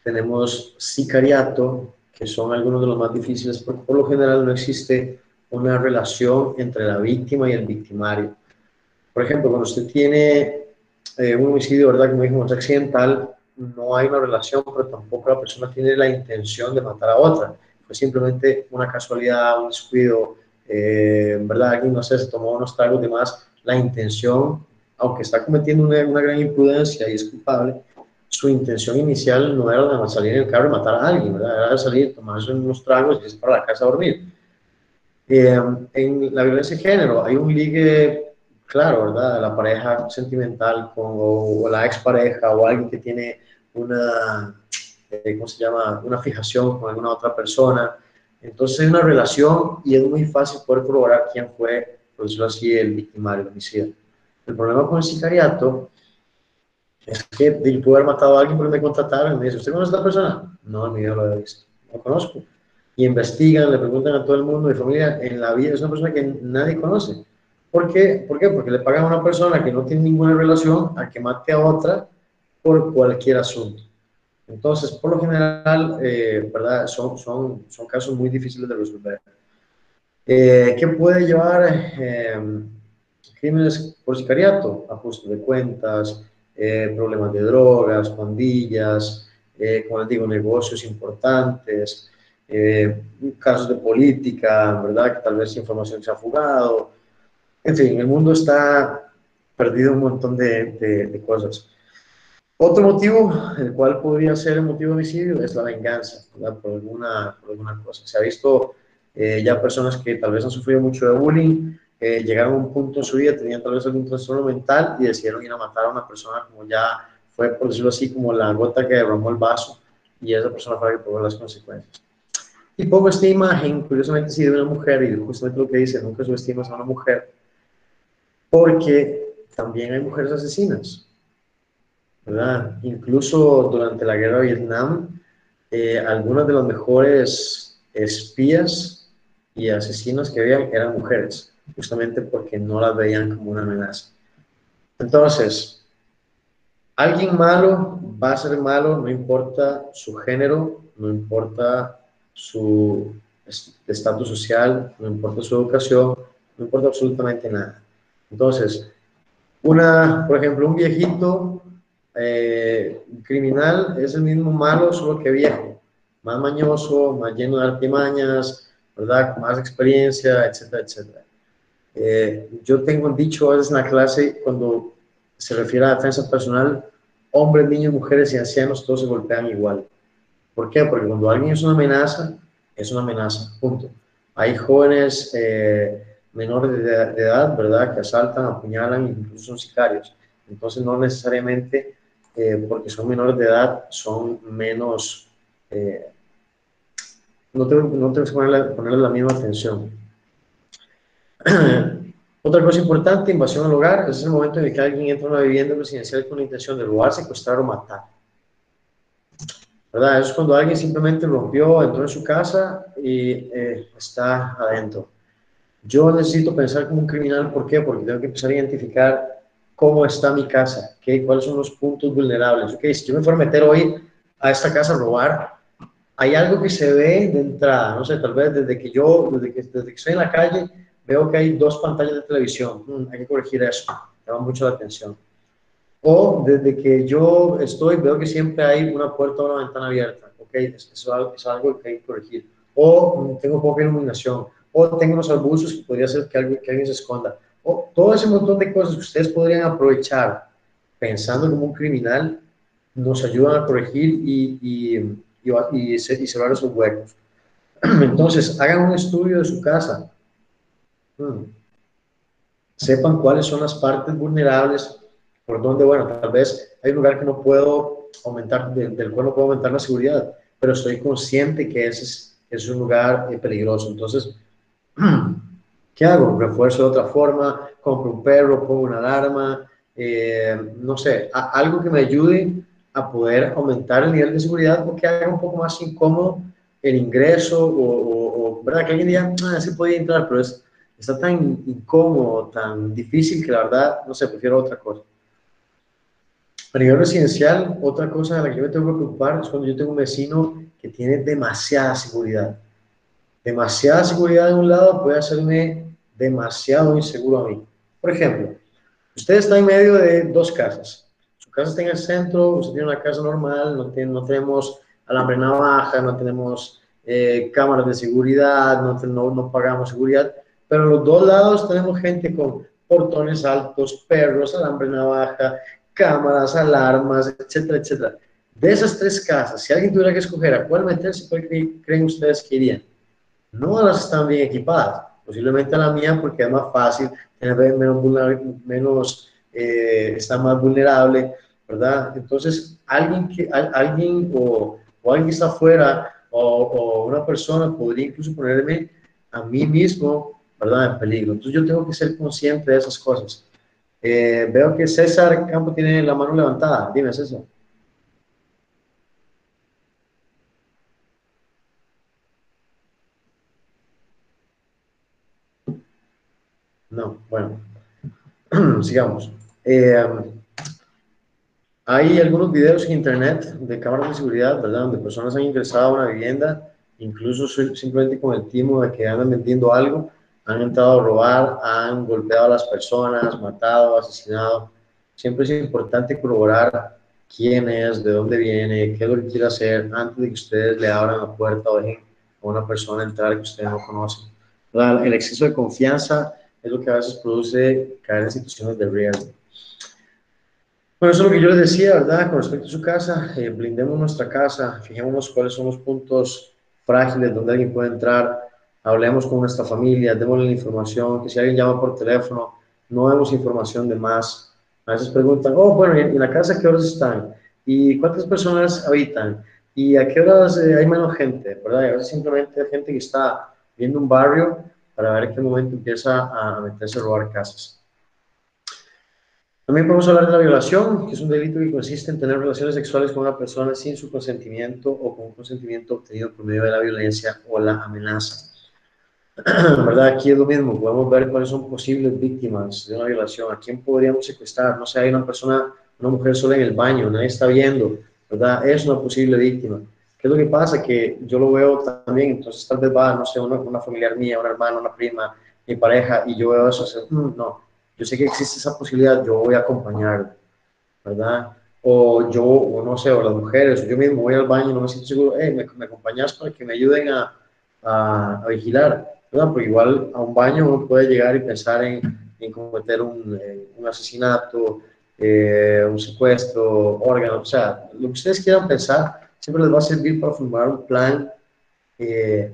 tenemos sicariato, que son algunos de los más difíciles, porque por lo general no existe una relación entre la víctima y el victimario. Por ejemplo, cuando usted tiene eh, un homicidio, ¿verdad? Como dijimos, accidental, no hay una relación, pero tampoco la persona tiene la intención de matar a otra. Fue simplemente una casualidad, un descuido, eh, ¿verdad? Alguien, no sé, se tomó unos tragos de más. La intención, aunque está cometiendo una, una gran imprudencia y es culpable, su intención inicial no era de salir en el carro y matar a alguien, ¿verdad? era salir, tomarse unos tragos y irse para la casa a dormir. Eh, en la violencia de género hay un ligue claro, ¿verdad? La pareja sentimental con o, la expareja o alguien que tiene una, eh, ¿cómo se llama? Una fijación con alguna otra persona. Entonces hay una relación y es muy fácil poder corroborar quién fue, por decirlo así, el victimario, el homicida. El problema con el sicariato es que yo puedo haber matado a alguien porque me contrataron y me dice, ¿usted conoce a esta persona? No, ni yo lo he visto, no conozco. y investigan, le preguntan a todo el mundo de familia, en la vida es una persona que nadie conoce. ¿Por qué? ¿Por qué? Porque le pagan a una persona que no tiene ninguna relación a que mate a otra por cualquier asunto. Entonces, por lo general, eh, ¿verdad? Son, son, son casos muy difíciles de resolver. Eh, ¿Qué puede llevar eh, crímenes por sicariato? Ajuste de cuentas, problemas de drogas, pandillas, como les digo, negocios importantes, casos de política, ¿verdad? Que tal vez información se ha fugado. En fin, el mundo está perdido un montón de, de, de cosas. Otro motivo, el cual podría ser el motivo de homicidio, es la venganza, Por alguna, por alguna cosa. Se ha visto eh, ya personas que tal vez han sufrido mucho de bullying, eh, llegaron a un punto en su vida, tenían tal vez algún trastorno mental y decidieron ir a matar a una persona como ya fue, por decirlo así, como la gota que derramó el vaso y esa persona fue la que pagó las consecuencias. Y pongo esta imagen, curiosamente sí, de una mujer, y justamente lo que dice, nunca subestimas a una mujer, porque también hay mujeres asesinas. ¿verdad? Incluso durante la guerra de Vietnam, eh, algunas de las mejores espías y asesinos que había eran mujeres, justamente porque no las veían como una amenaza. Entonces, alguien malo va a ser malo, no importa su género, no importa su estatus social, no importa su educación, no importa absolutamente nada. Entonces, una, por ejemplo, un viejito eh, criminal es el mismo malo, solo que viejo, más mañoso, más lleno de artimañas, ¿verdad? Más experiencia, etcétera, etcétera. Eh, yo tengo dicho a veces en la clase cuando se refiere a defensa personal, hombres, niños, mujeres y ancianos todos se golpean igual. ¿Por qué? Porque cuando alguien es una amenaza, es una amenaza, punto. Hay jóvenes eh, menores de, edad, ¿verdad?, que asaltan, apuñalan, incluso son sicarios. Entonces, no necesariamente eh, porque son menores de edad, son menos, eh, no, tenemos que ponerle, ponerle, la misma atención. Otra cosa importante, invasión al hogar, es el momento en el que alguien entra a una vivienda residencial con la intención de robar, secuestrar o matar. ¿Verdad? Eso es cuando alguien simplemente rompió, entró en su casa y eh, está adentro. Yo necesito pensar como un criminal, ¿por qué? Porque tengo que empezar a identificar cómo está mi casa, ¿okay? cuáles son los puntos vulnerables. Okay? Si yo me fuera a meter hoy a esta casa a robar, hay algo que se ve de entrada, no sé, tal vez desde que yo, desde que, desde que estoy en la calle, veo que hay dos pantallas de televisión, hmm, hay que corregir eso, llama mucho la atención. O desde que yo estoy, veo que siempre hay una puerta o una ventana abierta, ¿ok? Eso es algo que hay que corregir. O hmm, tengo poca iluminación, o tengo unos arbustos que podría ser que alguien, se esconda todo ese montón de cosas que ustedes podrían aprovechar pensando como un criminal, nos ayudan a corregir y, y, y, cerrar esos huecos. Entonces, hagan un estudio de su casa. Hmm. Sepan cuáles son las partes vulnerables, por donde, bueno, tal vez hay un lugar que no puedo aumentar, del, cual no puedo aumentar la seguridad, pero estoy consciente que ese es, es un lugar eh, peligroso. Entonces, ¿Qué hago? Refuerzo de otra forma, compro un perro, pongo una alarma, eh, no sé, algo que me ayude a poder aumentar el nivel de seguridad o que haga un poco más incómodo el ingreso o, ¿verdad? Que alguien diga, ah, sí podía entrar, pero es, está tan incómodo, tan difícil que la verdad, no sé, prefiero otra cosa. A nivel residencial, otra cosa de la que yo me tengo que preocupar es cuando yo tengo un vecino que tiene demasiada seguridad. Demasiada seguridad de un lado puede hacerme demasiado inseguro a mí. Por ejemplo, usted está en medio de dos casas. Su casa está en el centro, usted tiene una casa normal, no, tiene, no tenemos alambre navaja, no tenemos eh, cámaras de seguridad, no, no, no pagamos seguridad, pero en los dos lados tenemos gente con portones altos, perros, alambre navaja, cámaras, alarmas, etcétera, etcétera. De esas tres casas, si alguien tuviera que escoger a cuál meterse, ¿cuál creen ustedes que irían? No las están bien equipadas posiblemente la mía porque es más fácil, tiene menos, menos eh, está más vulnerable, ¿verdad? Entonces, alguien, que, alguien o, o alguien está afuera o, o, una persona podría incluso ponerme a mí mismo, ¿verdad? En peligro. Entonces yo tengo que ser consciente de esas cosas. Eh, veo que César Campo tiene la mano levantada. Dime, César. No, bueno, sigamos. Eh, hay algunos videos en internet de cámaras de seguridad, ¿verdad? Donde personas han ingresado a una vivienda, incluso simplemente con el timo de que andan vendiendo algo han entrado a robar, han golpeado a las personas, matado, asesinado. Siempre es importante corroborar quién es, de dónde viene, qué es lo que quiere hacer antes de que ustedes le abran la puerta o dejen a una persona entrar que ustedes no conocen. El exceso de confianza es lo que a veces produce caer en situaciones de riesgo. Bueno, eso es lo que yo les decía, ¿verdad? Con respecto a su casa, eh, blindemos nuestra casa, fijémonos cuáles son los puntos frágiles donde alguien puede entrar, hablemos con nuestra familia, démosle la información, que si alguien llama por teléfono, no demos información de más. A veces preguntan, oh, bueno, ¿y en la casa qué horas están? ¿Y cuántas personas habitan? ¿Y a qué horas eh, hay menos gente? ¿Verdad? Y a veces simplemente hay gente que está viendo un barrio para ver en qué momento empieza a meterse a robar casas. También podemos hablar de la violación, que es un delito que consiste en tener relaciones sexuales con una persona sin su consentimiento o con un consentimiento obtenido por medio de la violencia o la amenaza. ¿Verdad? Aquí es lo mismo, podemos ver cuáles son posibles víctimas de una violación, a quién podríamos secuestrar, no sé, hay una persona, una mujer sola en el baño, nadie está viendo, ¿verdad? Es una posible víctima. ¿Qué es lo que pasa? Que yo lo veo también, entonces tal vez va, no sé, una, una familiar mía, una hermana, una prima, mi pareja, y yo veo eso, mm, no, yo sé que existe esa posibilidad, yo voy a acompañar, ¿verdad? O yo, o no sé, o las mujeres, o yo mismo voy al baño no me siento seguro, hey, me, me acompañas para que me ayuden a, a, vigilar, ¿verdad? Porque igual a un baño uno puede llegar y pensar en, en cometer un, eh, un asesinato, eh, un secuestro, órgano, o sea, lo que ustedes quieran pensar, siempre les va a servir para formar un plan eh,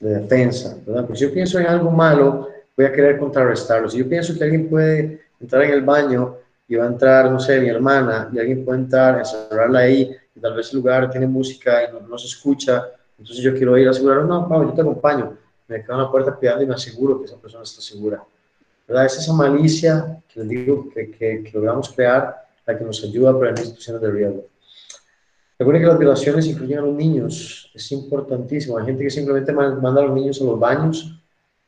de defensa, ¿verdad? Pues yo pienso en algo malo, voy a querer contrarrestarlo. Si yo pienso que alguien puede entrar en el baño y va a entrar, no sé, mi hermana, y alguien puede entrar, encerrarla ahí, y tal vez el lugar tiene música y no, se escucha, entonces yo quiero ir a asegurar, no, Pablo, yo te acompaño, me quedo en la puerta cuidando y me aseguro que esa persona está segura. ¿Verdad? Es esa malicia que les digo que, que, logramos crear la que nos ayuda a prevenir situaciones de riesgo. Recuerden que las violaciones incluyen a los niños, es importantísimo. Hay gente que simplemente manda a los niños a los baños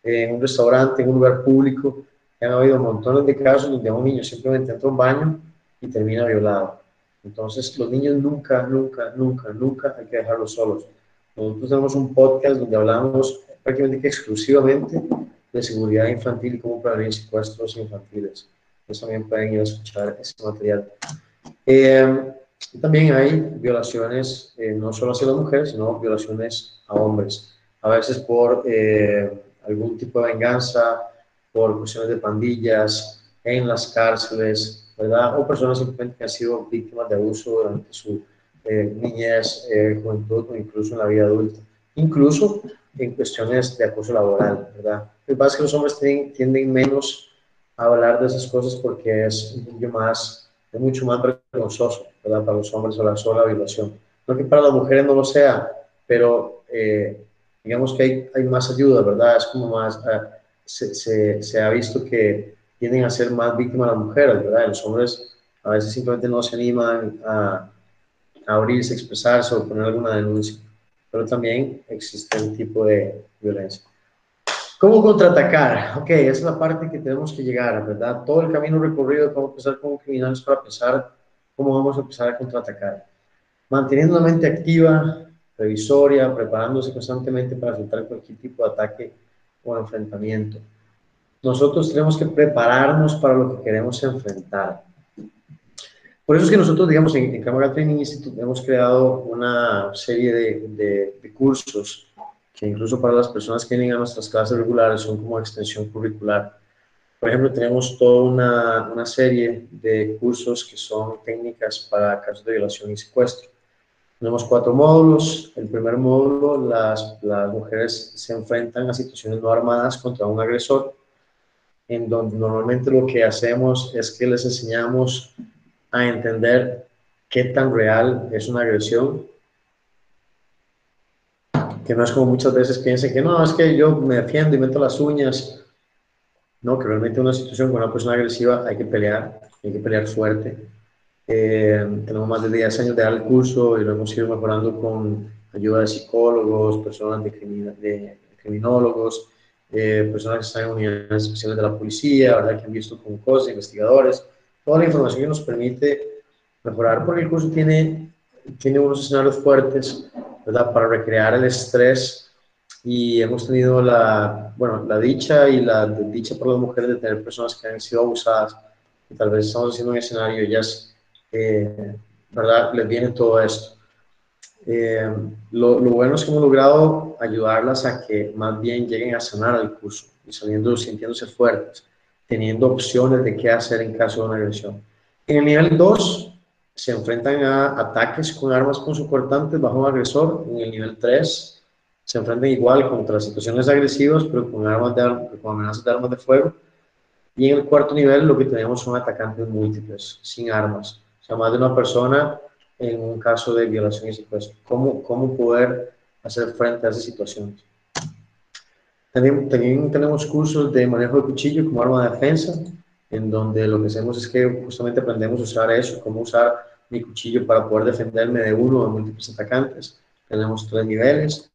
en un restaurante, en un lugar público. Han habido montones de casos donde un niño simplemente entra a un baño y termina violado. Entonces, los niños nunca, nunca, nunca, nunca hay que dejarlos solos. Nosotros tenemos un podcast donde hablamos prácticamente exclusivamente de seguridad infantil y cómo prevenir secuestros infantiles. Entonces también pueden ir a escuchar ese material. Eh, también hay violaciones, eh, no solo hacia las mujeres, sino violaciones a hombres. A veces por eh, algún tipo de venganza por cuestiones de pandillas en las cárceles, ¿verdad? O personas simplemente que han sido víctimas de abuso durante su eh, niñez, eh, juventud o incluso en la vida adulta. Incluso en cuestiones de acoso laboral, ¿verdad? Lo que pasa es que los hombres tienden, tienden menos a hablar de esas cosas porque es más, es mucho más vergonzoso, ¿verdad? Para los hombres o la sola violación. No que para las mujeres no lo sea, pero eh, digamos que hay, hay más ayuda, ¿verdad? Es como más, uh, se, se, se, ha visto que tienden a ser más víctimas las mujeres, ¿verdad? Los hombres a veces simplemente no se animan a, a abrirse, expresarse o poner alguna denuncia, pero también existe un tipo de violencia. ¿Cómo contraatacar? Ok, esa es la parte que tenemos que llegar, ¿verdad? Todo el camino recorrido, cómo empezar como criminales para pensar cómo vamos a empezar a contraatacar. Manteniendo la mente activa, revisoria, preparándose constantemente para enfrentar cualquier tipo de ataque o enfrentamiento. Nosotros tenemos que prepararnos para lo que queremos enfrentar. Por eso es que nosotros, digamos, en, en Cámara Training Institute hemos creado una serie de, de, cursos que incluso para las personas que vienen a nuestras clases regulares son como extensión curricular. Por ejemplo, tenemos toda una, una serie de cursos que son técnicas para casos de violación y secuestro tenemos cuatro módulos. El primer módulo, las, las mujeres se enfrentan a situaciones no armadas contra un agresor, en donde normalmente lo que hacemos es que les enseñamos a entender qué tan real es una agresión, que no es como muchas veces piensen que no, es que yo me defiendo y meto las uñas. No, que realmente una situación con una persona agresiva hay que pelear, hay que pelear fuerte eh, tenemos más de 10 años de dar el curso y lo hemos ido mejorando con ayuda de psicólogos, personas de, de criminólogos eh, personas que están en unidades especiales de la policía, ¿verdad? que han visto con cosas, investigadores, toda la información que nos permite mejorar, porque el curso tiene, tiene unos escenarios fuertes ¿verdad? para recrear el estrés y hemos tenido la, bueno, la dicha y la dicha por las mujeres de tener personas que han sido abusadas y tal vez estamos haciendo un escenario y ellas, eh, ¿verdad? Les viene todo esto. Eh, lo, lo, bueno es que hemos logrado ayudarlas a que más bien lleguen a sanar al curso y saliendo, sintiéndose fuertes, teniendo opciones de qué hacer en caso de una agresión. En el nivel 2 se enfrentan a ataques con armas punzocortantes bajo un agresor. En el nivel 3 se enfrentan igual contra situaciones agresivas, pero con, armas de, con amenazas de armas de fuego. Y en el cuarto nivel lo que tenemos son atacantes múltiples, sin armas. O sea, más de una persona en un caso de violación y secuestro. ¿Cómo, cómo poder hacer frente a esas situaciones? También, tenemos cursos de manejo de cuchillo como arma de defensa, en donde lo que hacemos es que justamente aprendemos a usar eso, cómo usar mi cuchillo para poder defenderme de uno o de múltiples atacantes. Tenemos tres niveles.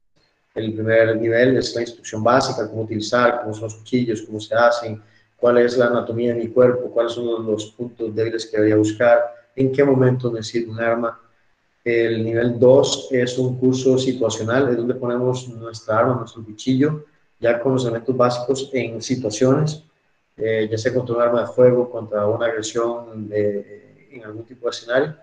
El primer nivel es la instrucción básica, cómo utilizar, cómo son los cuchillos, cómo se hacen, cuál es la anatomía de mi cuerpo, cuáles son los puntos débiles que debería buscar, en qué momento necesito un arma. El nivel 2 es un curso situacional, es donde ponemos nuestra arma, nuestro cuchillo, ya con los elementos básicos en situaciones, eh, ya sea contra un arma de fuego, contra una agresión de, en algún tipo de escenario.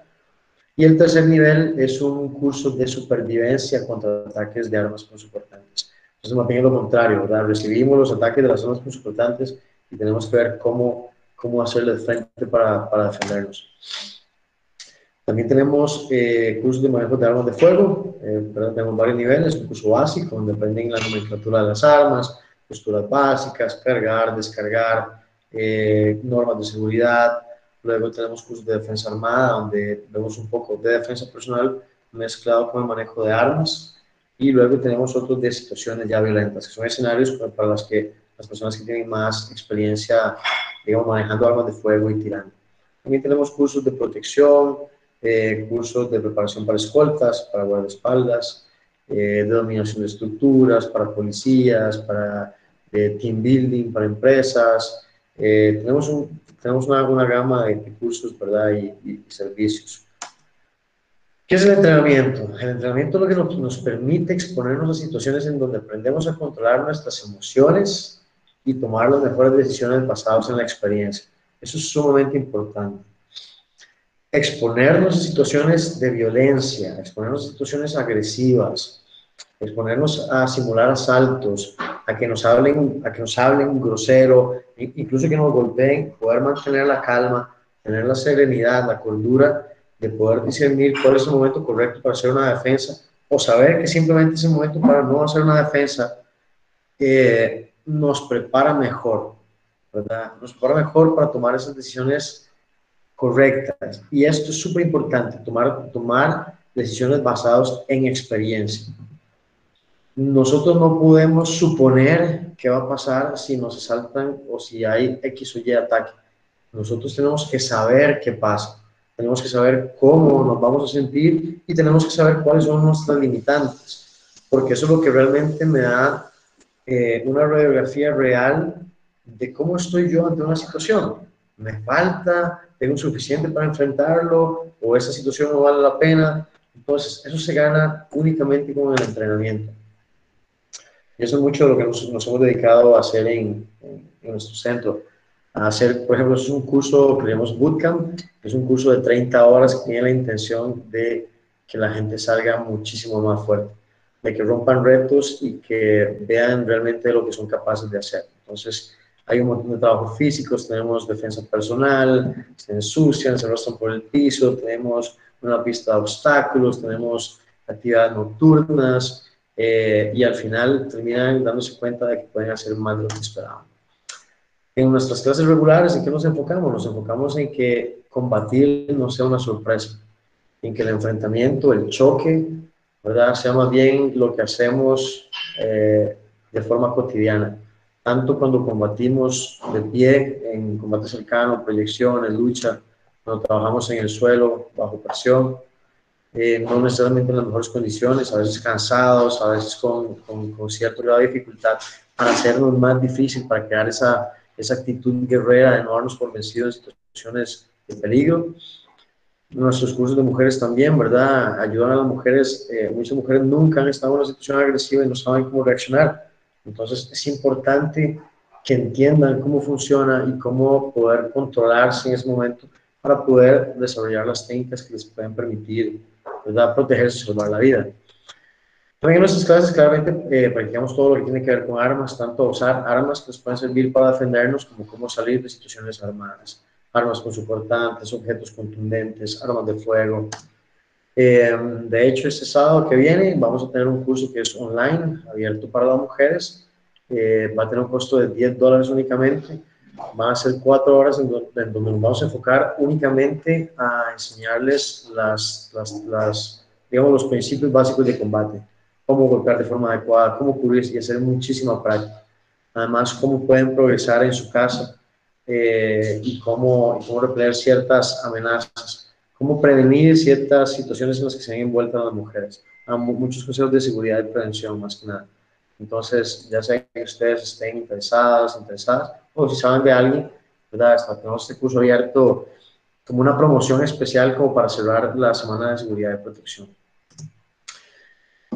Y el tercer nivel es un curso de supervivencia contra ataques de armas punzocortantes. Entonces, más bien lo contrario, ¿verdad? Recibimos los ataques de las armas punzocortantes y tenemos que ver cómo, cómo hacerle frente para, para defendernos. También tenemos eh, cursos de manejo de armas de fuego, eh, tenemos varios niveles, un curso básico donde aprenden la nomenclatura de las armas, posturas básicas, cargar, descargar, eh, normas de seguridad. Luego tenemos cursos de defensa armada donde vemos un poco de defensa personal mezclado con el manejo de armas. Y luego tenemos otros de situaciones ya violentas, que son escenarios para los que las personas que tienen más experiencia, digamos, manejando armas de fuego y tirando. También tenemos cursos de protección, eh, cursos de preparación para escoltas, para guardaespaldas, eh, de dominación de estructuras, para policías, para eh, team building, para empresas. tenemos un, tenemos una, una, gama de cursos ¿verdad? Y, y, servicios. ¿Qué es el entrenamiento? El entrenamiento es lo que nos, nos permite exponernos a situaciones en donde aprendemos a controlar nuestras emociones y tomar las mejores decisiones basadas en la experiencia. Eso es sumamente importante exponernos a situaciones de violencia, exponernos a situaciones agresivas, exponernos a simular asaltos, a que nos hablen, a que nos hablen grosero, incluso que nos golpeen, poder mantener la calma, tener la serenidad, la cordura de poder discernir cuál es el momento correcto para hacer una defensa o saber que simplemente es el momento para no hacer una defensa eh, nos prepara mejor, ¿verdad? Nos prepara mejor para tomar esas decisiones correctas. Y esto es súper importante, tomar, tomar decisiones basadas en experiencia. Nosotros no podemos suponer qué va a pasar si nos asaltan o si hay X o Y ataque. Nosotros tenemos que saber qué pasa, tenemos que saber cómo nos vamos a sentir y tenemos que saber cuáles son nuestras limitantes, porque eso es lo que realmente me da eh, una radiografía real de cómo estoy yo ante una situación. Me falta tengo suficiente para enfrentarlo o esa situación no vale la pena. Entonces, eso se gana únicamente con el entrenamiento. Y eso es mucho de lo que nos, hemos dedicado a hacer en, en, nuestro centro. A hacer, por ejemplo, es un curso que llamamos Bootcamp, es un curso de 30 horas que tiene la intención de que la gente salga muchísimo más fuerte, de que rompan retos y que vean realmente lo que son capaces de hacer. Entonces, hay un montón de trabajos físicos, tenemos defensa personal, se ensucian, se arrastran por el piso, tenemos una pista de obstáculos, tenemos actividades nocturnas eh, y al final terminan dándose cuenta de que pueden hacer más de lo que esperaban. En nuestras clases regulares, ¿en qué nos enfocamos? Nos enfocamos en que combatir no sea una sorpresa, en que el enfrentamiento, el choque, ¿verdad? sea más bien lo que hacemos eh, de forma cotidiana tanto cuando combatimos de pie, en combate cercano, proyección, en lucha, cuando trabajamos en el suelo, bajo presión, eh, no necesariamente en las mejores condiciones, a veces cansados, a veces con, con, cierto grado de dificultad, para hacernos más difícil, para crear esa, esa actitud guerrera de no darnos por vencidos en situaciones de peligro. Nuestros cursos de mujeres también, ¿verdad? Ayudan a las mujeres, eh, muchas mujeres nunca han estado en una situación agresiva y no saben cómo reaccionar. Entonces es importante que entiendan cómo funciona y cómo poder controlarse en ese momento para poder desarrollar las técnicas que les pueden permitir ¿verdad? protegerse y salvar la vida. También en nuestras clases claramente eh, practicamos todo lo que tiene que ver con armas, tanto usar armas que nos pueden servir para defendernos como cómo salir de situaciones armadas, armas con soportantes, objetos contundentes, armas de fuego. Eh, de hecho, este sábado que viene vamos a tener un curso que es online, abierto para las mujeres, eh, va a tener un costo de 10 dólares únicamente. Van a ser cuatro horas en donde, nos vamos a enfocar únicamente a enseñarles las, las, las, digamos, los principios básicos de combate. Cómo golpear de forma adecuada, cómo cubrirse y hacer muchísima práctica. Además, cómo pueden progresar en su casa eh, y cómo, cómo repeler ciertas amenazas, cómo prevenir ciertas situaciones en las que se ven envueltas las mujeres. muchos consejos de seguridad y prevención, más que nada. Entonces, ya sea que ustedes estén interesadas, interesadas, o si saben de alguien, ¿verdad? tenemos este curso abierto como una promoción especial como para cerrar la Semana de Seguridad y Protección.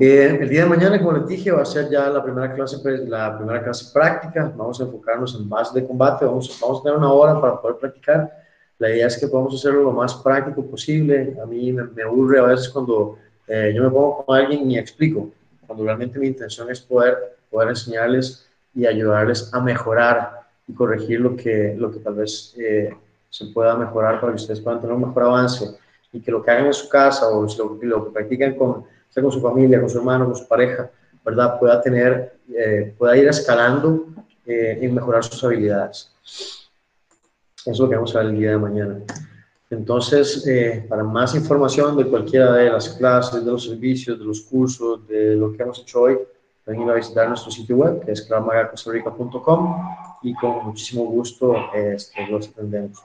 Eh, el día de mañana, como les dije, va a ser ya la primera clase, pues, la primera clase práctica. Vamos a enfocarnos en base de combate. Vamos, vamos a tener una hora para poder practicar. La idea es que podamos hacerlo lo más práctico posible. A mí me, aburre a veces cuando eh, yo me pongo con alguien y explico cuando realmente mi intención es poder, poder enseñarles y ayudarles a mejorar y corregir lo que, lo que tal vez eh, se pueda mejorar para que ustedes puedan tener un mejor avance y que lo que hagan en su casa o lo, lo que practican con, sea, con su familia, con su hermano, con su pareja, ¿verdad? Pueda tener, eh, pueda ir escalando eh, en mejorar sus habilidades. Es lo que vamos a ver el día de mañana. Entonces, eh, para más información de cualquiera de las clases, de los servicios, de los cursos, de lo que hemos hecho hoy, pueden ir a visitar nuestro sitio web, que es clavmagacostarrica.com y con muchísimo gusto este, los atendemos.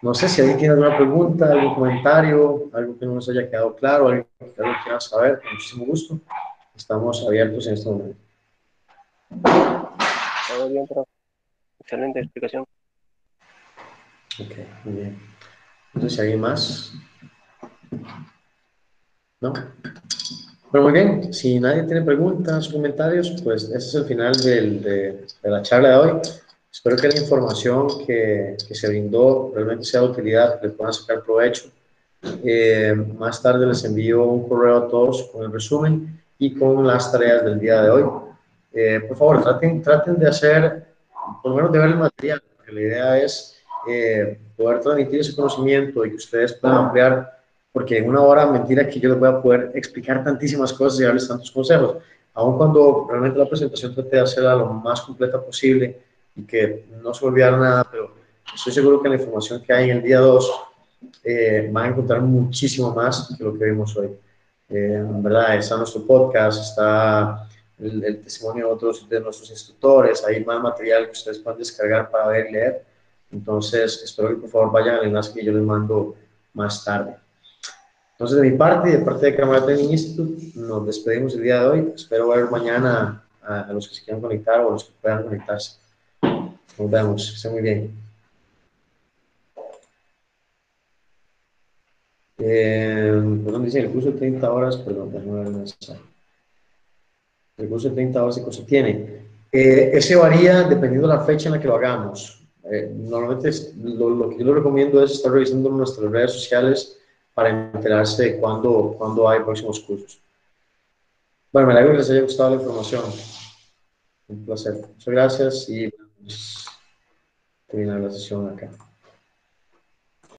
No sé si alguien tiene alguna pregunta, algún comentario, algo que no nos haya quedado claro, algo que alguien quiera saber, con muchísimo gusto. Estamos abiertos en este momento. Excelente explicación. Ok, muy bien. Si alguien más. ¿No? Bueno, muy bien. Si nadie tiene preguntas o comentarios, pues ese es el final del, de, la charla de hoy. Espero que la información que, que, se brindó realmente sea de utilidad, que le puedan sacar provecho. Eh, más tarde les envío un correo a todos con el resumen y con las tareas del día de hoy. Eh, por favor, traten, traten de hacer, por lo menos de ver el material, porque la idea es eh, poder transmitir ese conocimiento y que ustedes puedan ampliar, porque en una hora mentira que yo les voy a poder explicar tantísimas cosas y darles tantos consejos, aun cuando realmente la presentación trate de hacerla lo más completa posible y que no se olvidara nada, pero estoy seguro que la información que hay en el día 2 eh, van a encontrar muchísimo más que lo que vimos hoy. Eh, en verdad, está nuestro podcast, está el, el, testimonio de otros de nuestros instructores, hay más material que ustedes pueden descargar para ver y leer. Entonces, espero que por favor vayan al enlace que yo les mando más tarde. Entonces, de mi parte y de parte de Cámara Training Institute, nos despedimos el día de hoy. Espero ver mañana a, los que se quieran conectar o a los que puedan conectarse. Nos vemos. Que estén muy bien. Eh, perdón, dice el curso de 30 horas, perdón, déjame ver el mensaje. El curso de 30 horas, ¿qué cosa tiene? Eh, ese varía dependiendo de la fecha en la que lo hagamos. Eh, normalmente lo, que yo les recomiendo es estar revisando nuestras redes sociales para enterarse de cuándo, cuándo hay próximos cursos. Bueno, me alegro que les haya gustado la información. Un placer. Muchas gracias y pues, terminar la sesión acá.